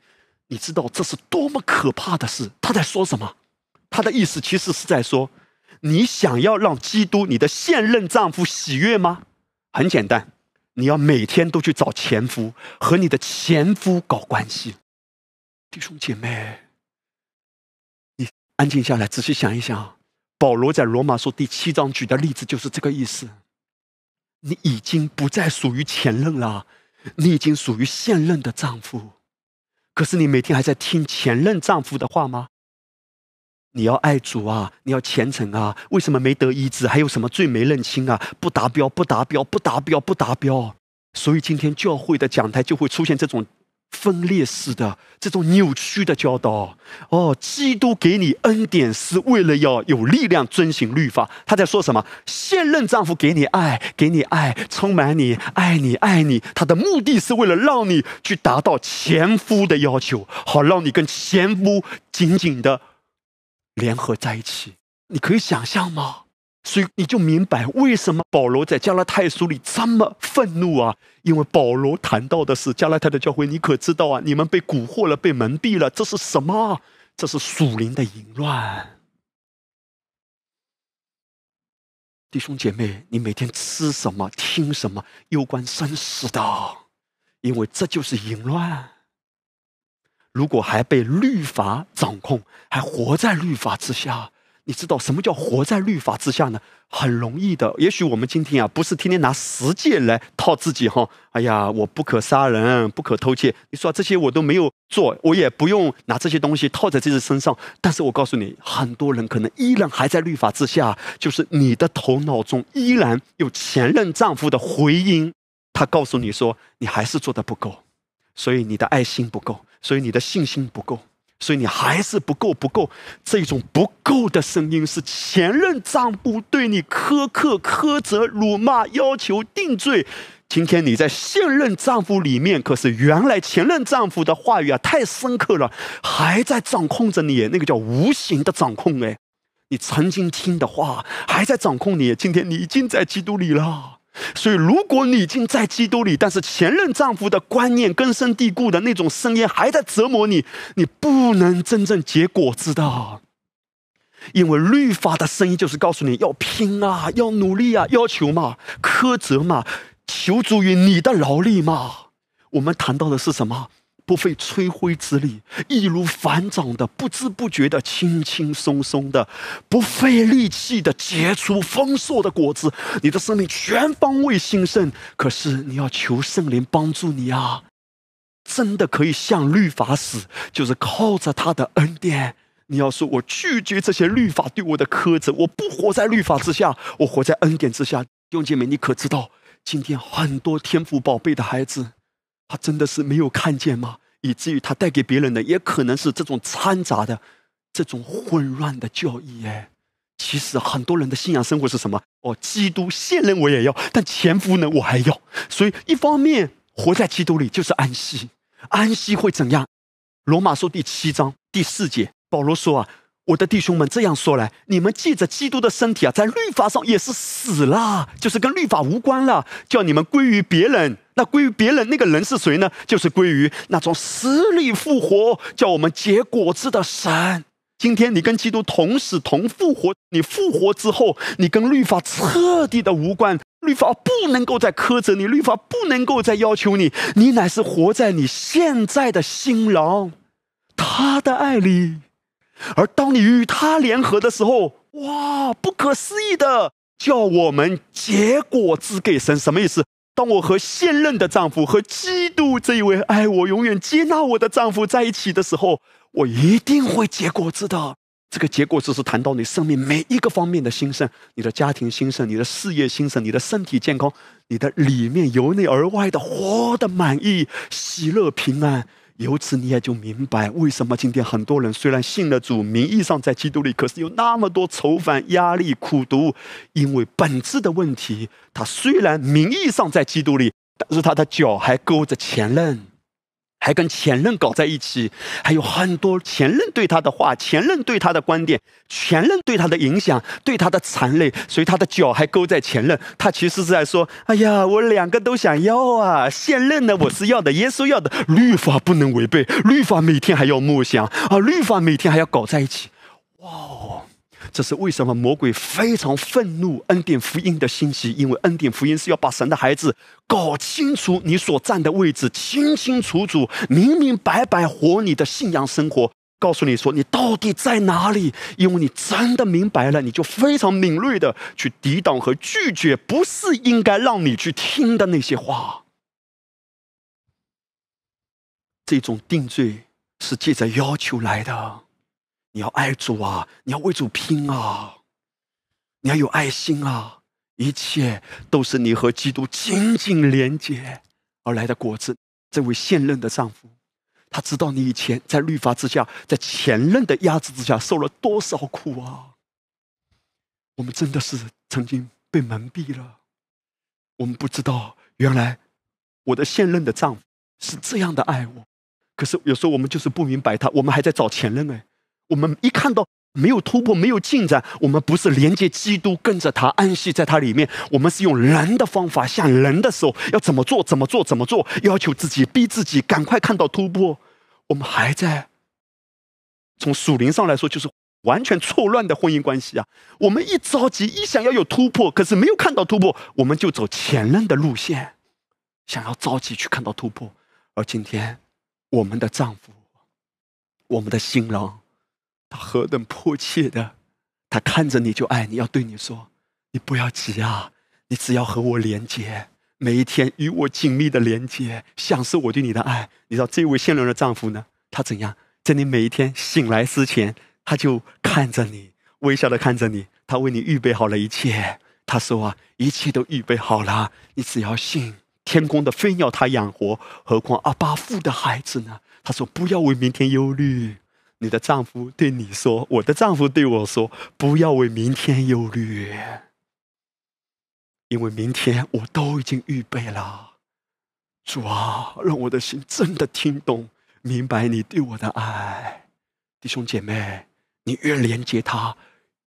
你知道这是多么可怕的事？他在说什么？他的意思其实是在说：你想要让基督你的现任丈夫喜悦吗？很简单，你要每天都去找前夫，和你的前夫搞关系。弟兄姐妹，你安静下来，仔细想一想。保罗在罗马书第七章举的例子就是这个意思。你已经不再属于前任了，你已经属于现任的丈夫。可是你每天还在听前任丈夫的话吗？你要爱主啊，你要虔诚啊。为什么没得医治？还有什么罪没认清啊？不达标，不达标，不达标，不达标。所以今天教会的讲台就会出现这种。分裂式的这种扭曲的教导，哦，基督给你恩典是为了要有力量遵行律法。他在说什么？现任丈夫给你爱，给你爱，充满你，爱你，爱你。他的目的是为了让你去达到前夫的要求，好让你跟前夫紧紧的联合在一起。你可以想象吗？所以你就明白为什么保罗在加拉太书里这么愤怒啊？因为保罗谈到的是加拉太的教会，你可知道啊？你们被蛊惑了，被蒙蔽了，这是什么？这是属灵的淫乱。弟兄姐妹，你每天吃什么、听什么，攸关生死的，因为这就是淫乱。如果还被律法掌控，还活在律法之下。你知道什么叫活在律法之下呢？很容易的。也许我们今天啊，不是天天拿十诫来套自己哈。哎呀，我不可杀人，不可偷窃。你说这些我都没有做，我也不用拿这些东西套在自己身上。但是我告诉你，很多人可能依然还在律法之下，就是你的头脑中依然有前任丈夫的回音，他告诉你说你还是做的不够，所以你的爱心不够，所以你的信心不够。所以你还是不够，不够。这种不够的声音是前任丈夫对你苛刻、苛责、辱骂、要求定罪。今天你在现任丈夫里面，可是原来前任丈夫的话语啊，太深刻了，还在掌控着你。那个叫无形的掌控，哎，你曾经听的话还在掌控你。今天你已经在基督里了，所以，如果你已经在基督里，但是前任丈夫的观念根深蒂固的那种声音还在折磨你，你不能真正结果子的。因为律法的声音就是告诉你要拼啊，要努力啊，要求嘛，苛责嘛，求助于你的劳力嘛。我们谈到的是什么？不费吹灰之力，易如反掌的，不知不觉的，轻轻松松的，不费力气的结出丰硕的果子。你的生命全方位兴盛。可是你要求圣灵帮助你啊！真的可以向律法使，就是靠着他的恩典。你要说，我拒绝这些律法对我的苛责，我不活在律法之下，我活在恩典之下。弟兄姐妹，你可知道，今天很多天赋宝贝的孩子。他真的是没有看见吗？以至于他带给别人的，也可能是这种掺杂的、这种混乱的教义。哎，其实很多人的信仰生活是什么？哦，基督现任我也要，但前夫呢我还要。所以一方面活在基督里就是安息，安息会怎样？罗马书第七章第四节，保罗说啊。我的弟兄们，这样说来，你们借着基督的身体啊，在律法上也是死了，就是跟律法无关了，叫你们归于别人。那归于别人那个人是谁呢？就是归于那种死里复活、叫我们结果子的神。今天你跟基督同死同复活，你复活之后，你跟律法彻底的无关，律法不能够再苛责你，律法不能够再要求你，你乃是活在你现在的新郎他的爱里。而当你与他联合的时候，哇，不可思议的，叫我们结果子给神，什么意思？当我和现任的丈夫和基督这一位爱我、永远接纳我的丈夫在一起的时候，我一定会结果子的。这个结果只是谈到你生命每一个方面的兴盛，你的家庭兴盛，你的事业兴盛，你的身体健康，你的里面由内而外的活的满意、喜乐、平安。由此你也就明白，为什么今天很多人虽然信了主，名义上在基督里，可是有那么多愁烦、压力、苦读，因为本质的问题，他虽然名义上在基督里，但是他的脚还勾着前任。还跟前任搞在一起，还有很多前任对他的话，前任对他的观点，前任对他的影响，对他的残累，所以他的脚还勾在前任。他其实是在说：“哎呀，我两个都想要啊！现任呢，我是要的，耶稣要的，律法不能违背，律法每天还要默想啊，律法每天还要搞在一起。”哇！这是为什么魔鬼非常愤怒恩典福音的信息？因为恩典福音是要把神的孩子搞清楚你所站的位置，清清楚楚、明明白白活你的信仰生活，告诉你说你到底在哪里。因为你真的明白了，你就非常敏锐的去抵挡和拒绝不是应该让你去听的那些话。这种定罪是借着要求来的。你要爱主啊！你要为主拼啊！你要有爱心啊！一切都是你和基督紧紧连接而来的果子。这位现任的丈夫，他知道你以前在律法之下，在前任的压制之下受了多少苦啊！我们真的是曾经被蒙蔽了，我们不知道原来我的现任的丈夫是这样的爱我。可是有时候我们就是不明白他，我们还在找前任哎。我们一看到没有突破、没有进展，我们不是连接基督，跟着他安息在他里面。我们是用人的方法，像人的时候要怎么做、怎么做、怎么做，要求自己、逼自己，赶快看到突破。我们还在从属灵上来说，就是完全错乱的婚姻关系啊！我们一着急，一想要有突破，可是没有看到突破，我们就走前任的路线，想要着急去看到突破。而今天，我们的丈夫，我们的新郎。他何等迫切的，他看着你就爱你，要对你说：“你不要急啊，你只要和我连接，每一天与我紧密的连接，享受我对你的爱。”你知道这位现任的丈夫呢？他怎样？在你每一天醒来之前，他就看着你，微笑的看着你，他为你预备好了一切。他说啊，一切都预备好了，你只要信。天空的飞鸟他养活，何况阿巴父的孩子呢？他说：“不要为明天忧虑。”你的丈夫对你说：“我的丈夫对我说，不要为明天忧虑，因为明天我都已经预备了。主啊，让我的心真的听懂、明白你对我的爱。弟兄姐妹，你越连接他，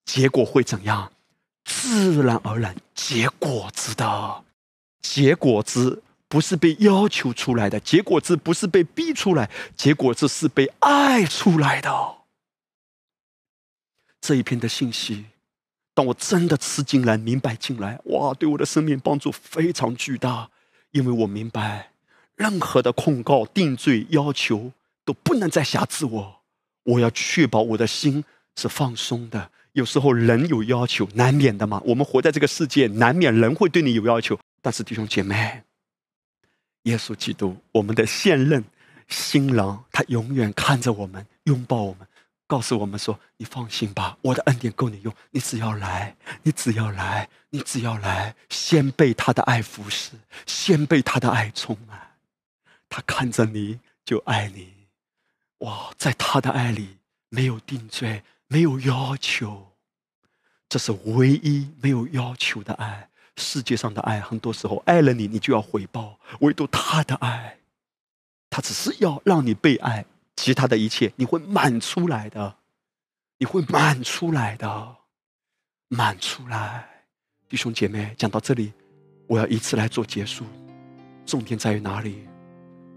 结果会怎样？自然而然结果子的。结果子不是被要求出来的，结果这不是被逼出来，结果这是被爱出来的。这一篇的信息，当我真的吃进来、明白进来，哇，对我的生命帮助非常巨大，因为我明白，任何的控告、定罪、要求都不能再辖制我。我要确保我的心是放松的。有时候人有要求，难免的嘛。我们活在这个世界，难免人会对你有要求。但是弟兄姐妹，耶稣基督，我们的现任新郎，他永远看着我们，拥抱我们，告诉我们说：“你放心吧，我的恩典够你用。你只要来，你只要来，你只要来，先被他的爱服侍，先被他的爱充满。他看着你就爱你。哇，在他的爱里没有定罪。”没有要求，这是唯一没有要求的爱。世界上的爱，很多时候爱了你，你就要回报；唯独他的爱，他只是要让你被爱，其他的一切你会满出来的，你会满出来的，满出来。弟兄姐妹，讲到这里，我要以此来做结束。重点在于哪里？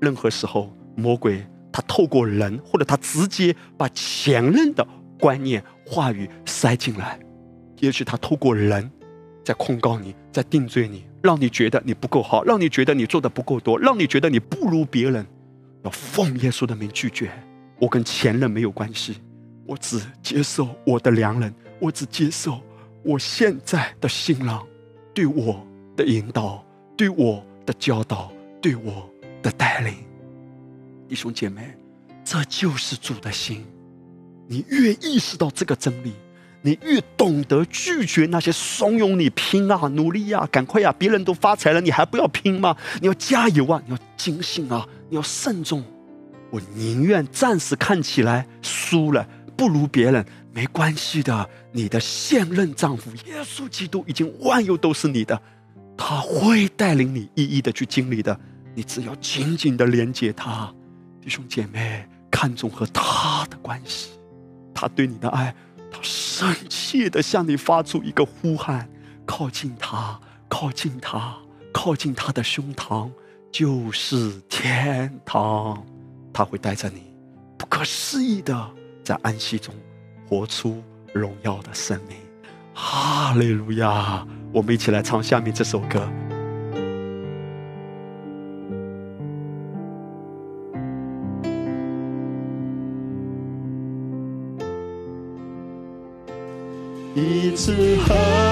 任何时候，魔鬼他透过人，或者他直接把前任的。观念、话语塞进来，也许他透过人，在控告你，在定罪你，让你觉得你不够好，让你觉得你做的不够多，让你觉得你不如别人。要奉耶稣的名拒绝。我跟前任没有关系，我只接受我的良人，我只接受我现在的新郎对我的引导，对我的教导，对我的带领。弟兄姐妹，这就是主的心。你越意识到这个真理，你越懂得拒绝那些怂恿你拼啊、努力呀、赶快呀，别人都发财了，你还不要拼吗？你要加油啊！你要精信啊！你要慎重。我宁愿暂时看起来输了，不如别人，没关系的。你的现任丈夫耶稣基督已经万有都是你的，他会带领你一一的去经历的。你只要紧紧的连接他，弟兄姐妹，看重和他的关系。他对你的爱，他深切的向你发出一个呼喊：靠近他，靠近他，靠近他的胸膛，就是天堂。他会带着你，不可思议的在安息中活出荣耀的生命。哈利路亚！我们一起来唱下面这首歌。一次和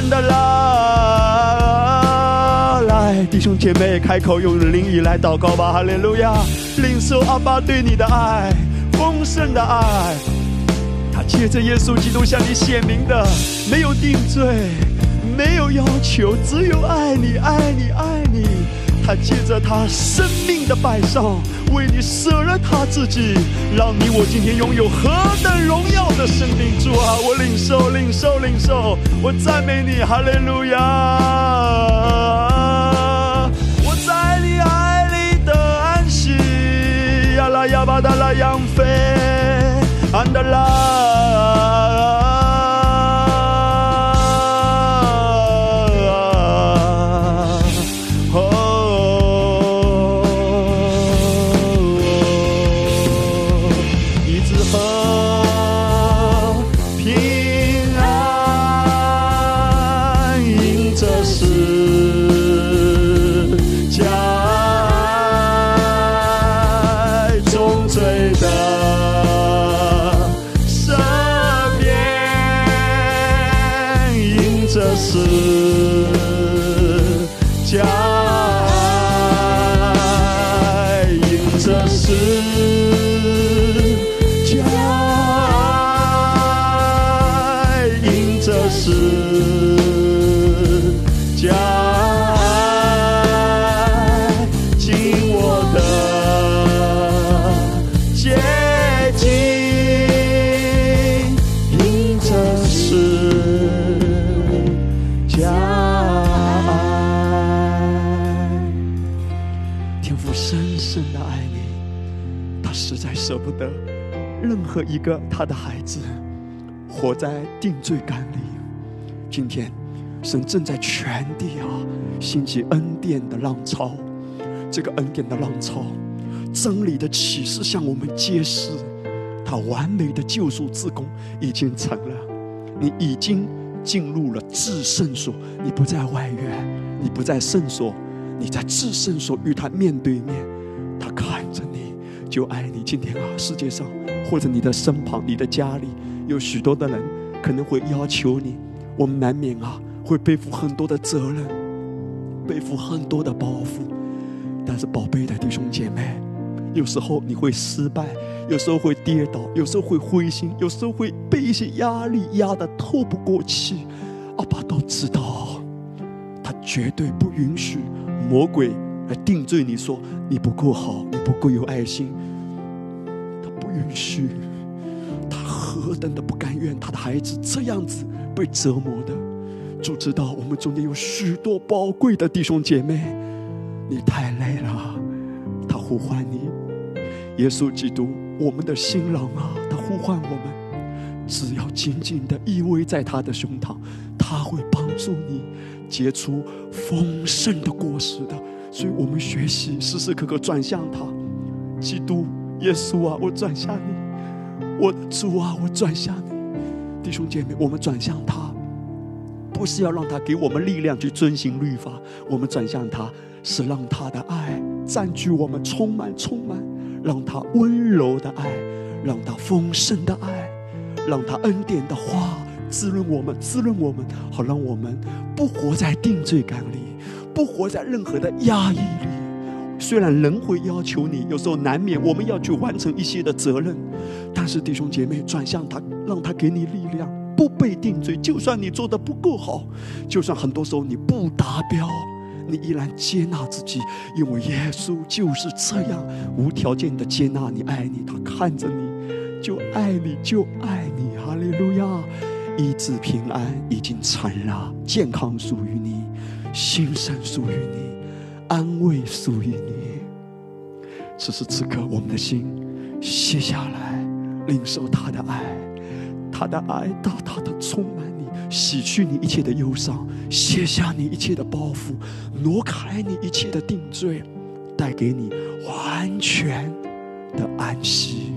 欢的啦。来，弟兄姐妹，开口用灵语来祷告吧！哈利路亚，领受阿爸对你的爱，丰盛的爱。他借着耶稣基督向你显明的，没有定罪，没有要求，只有爱你，爱你，爱你。借着他生命的摆上，为你舍了他自己，让你我今天拥有何等荣耀的生命！主啊，我领受，领受，领受，我赞美你，哈利路亚！我在你爱里的安息，呀啦呀巴达拉扬飞，安达拉。何一个他的孩子活在定罪感里。今天，神正在全地啊兴起恩典的浪潮，这个恩典的浪潮，真理的启示向我们揭示，他完美的救赎之功已经成了，你已经进入了至圣所，你不在外院，你不在圣所，你在至圣所与他面对面，他看着你就爱你。今天啊，世界上或者你的身旁、你的家里有许多的人可能会要求你，我们难免啊会背负很多的责任，背负很多的包袱。但是，宝贝的弟兄姐妹，有时候你会失败，有时候会跌倒，有时候会灰心，有时候会被一些压力压得透不过气。阿爸都知道，他绝对不允许魔鬼来定罪你说你不够好，你不够有爱心。允许，他何等的不甘愿他的孩子这样子被折磨的。主知道我们中间有许多宝贵的弟兄姐妹，你太累了，他呼唤你，耶稣基督，我们的新郎啊，他呼唤我们，只要紧紧的依偎在他的胸膛，他会帮助你结出丰盛的果实的。所以，我们学习时时刻刻转向他，基督耶稣啊，我转向你，我的主啊，我转向你。弟兄姐妹，我们转向他，不是要让他给我们力量去遵行律法，我们转向他是让他的爱占据我们，充满充满，让他温柔的爱，让他丰盛的爱，让他恩典的话滋润我们，滋润我们，好让我们不活在定罪感里。不活在任何的压抑里，虽然人会要求你，有时候难免我们要去完成一些的责任，但是弟兄姐妹转向他，让他给你力量，不被定罪。就算你做的不够好，就算很多时候你不达标，你依然接纳自己，因为耶稣就是这样无条件的接纳你、爱你。他看着你就爱你，就爱你。哈利路亚！医治平安已经成了，健康属于你。心声属于你，安慰属于你。此时此刻，我们的心卸下来，领受他的爱，他的爱大大的充满你，洗去你一切的忧伤，卸下你一切的包袱，挪开你一切的定罪，带给你完全的安息。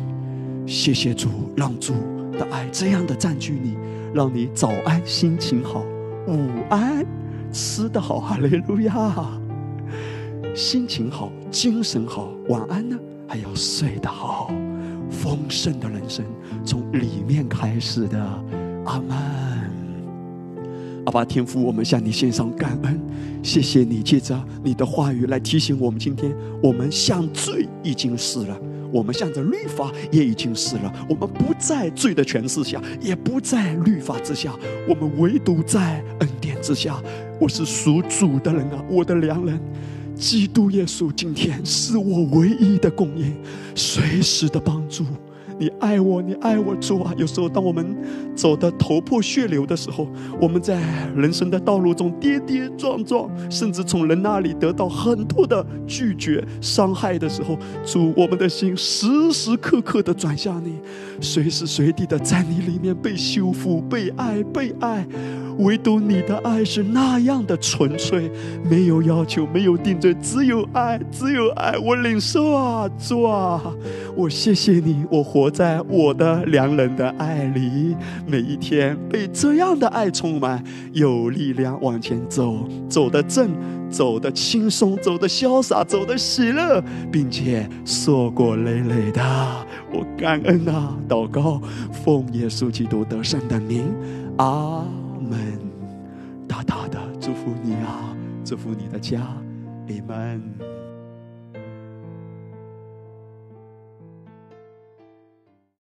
谢谢主，让主的爱这样的占据你，让你早安心情好，午安。吃得好，哈利路亚！心情好，精神好，晚安呢还要睡得好，丰盛的人生从里面开始的，阿门。阿爸天父，我们向你献上感恩，谢谢你借着你的话语来提醒我们，今天我们向罪已经死了。我们向着律法也已经死了，我们不在罪的权势下，也不在律法之下，我们唯独在恩典之下。我是属主的人啊，我的良人，基督耶稣今天是我唯一的供应，随时的帮助。你爱我，你爱我，主啊！有时候，当我们走的头破血流的时候，我们在人生的道路中跌跌撞撞，甚至从人那里得到很多的拒绝、伤害的时候，主，我们的心时时刻刻的转向你，随时随地的在你里面被修复、被爱、被爱。唯独你的爱是那样的纯粹，没有要求，没有定罪，只有爱，只有爱。我领受啊，主啊，我谢谢你，我活在我的良人的爱里，每一天被这样的爱充满，有力量往前走，走得正，走得轻松，走得潇洒，走得喜乐，并且硕果累累的。我感恩啊，祷告，奉耶稣基督得胜的名，阿门大大的祝福你啊，祝福你的家，你们。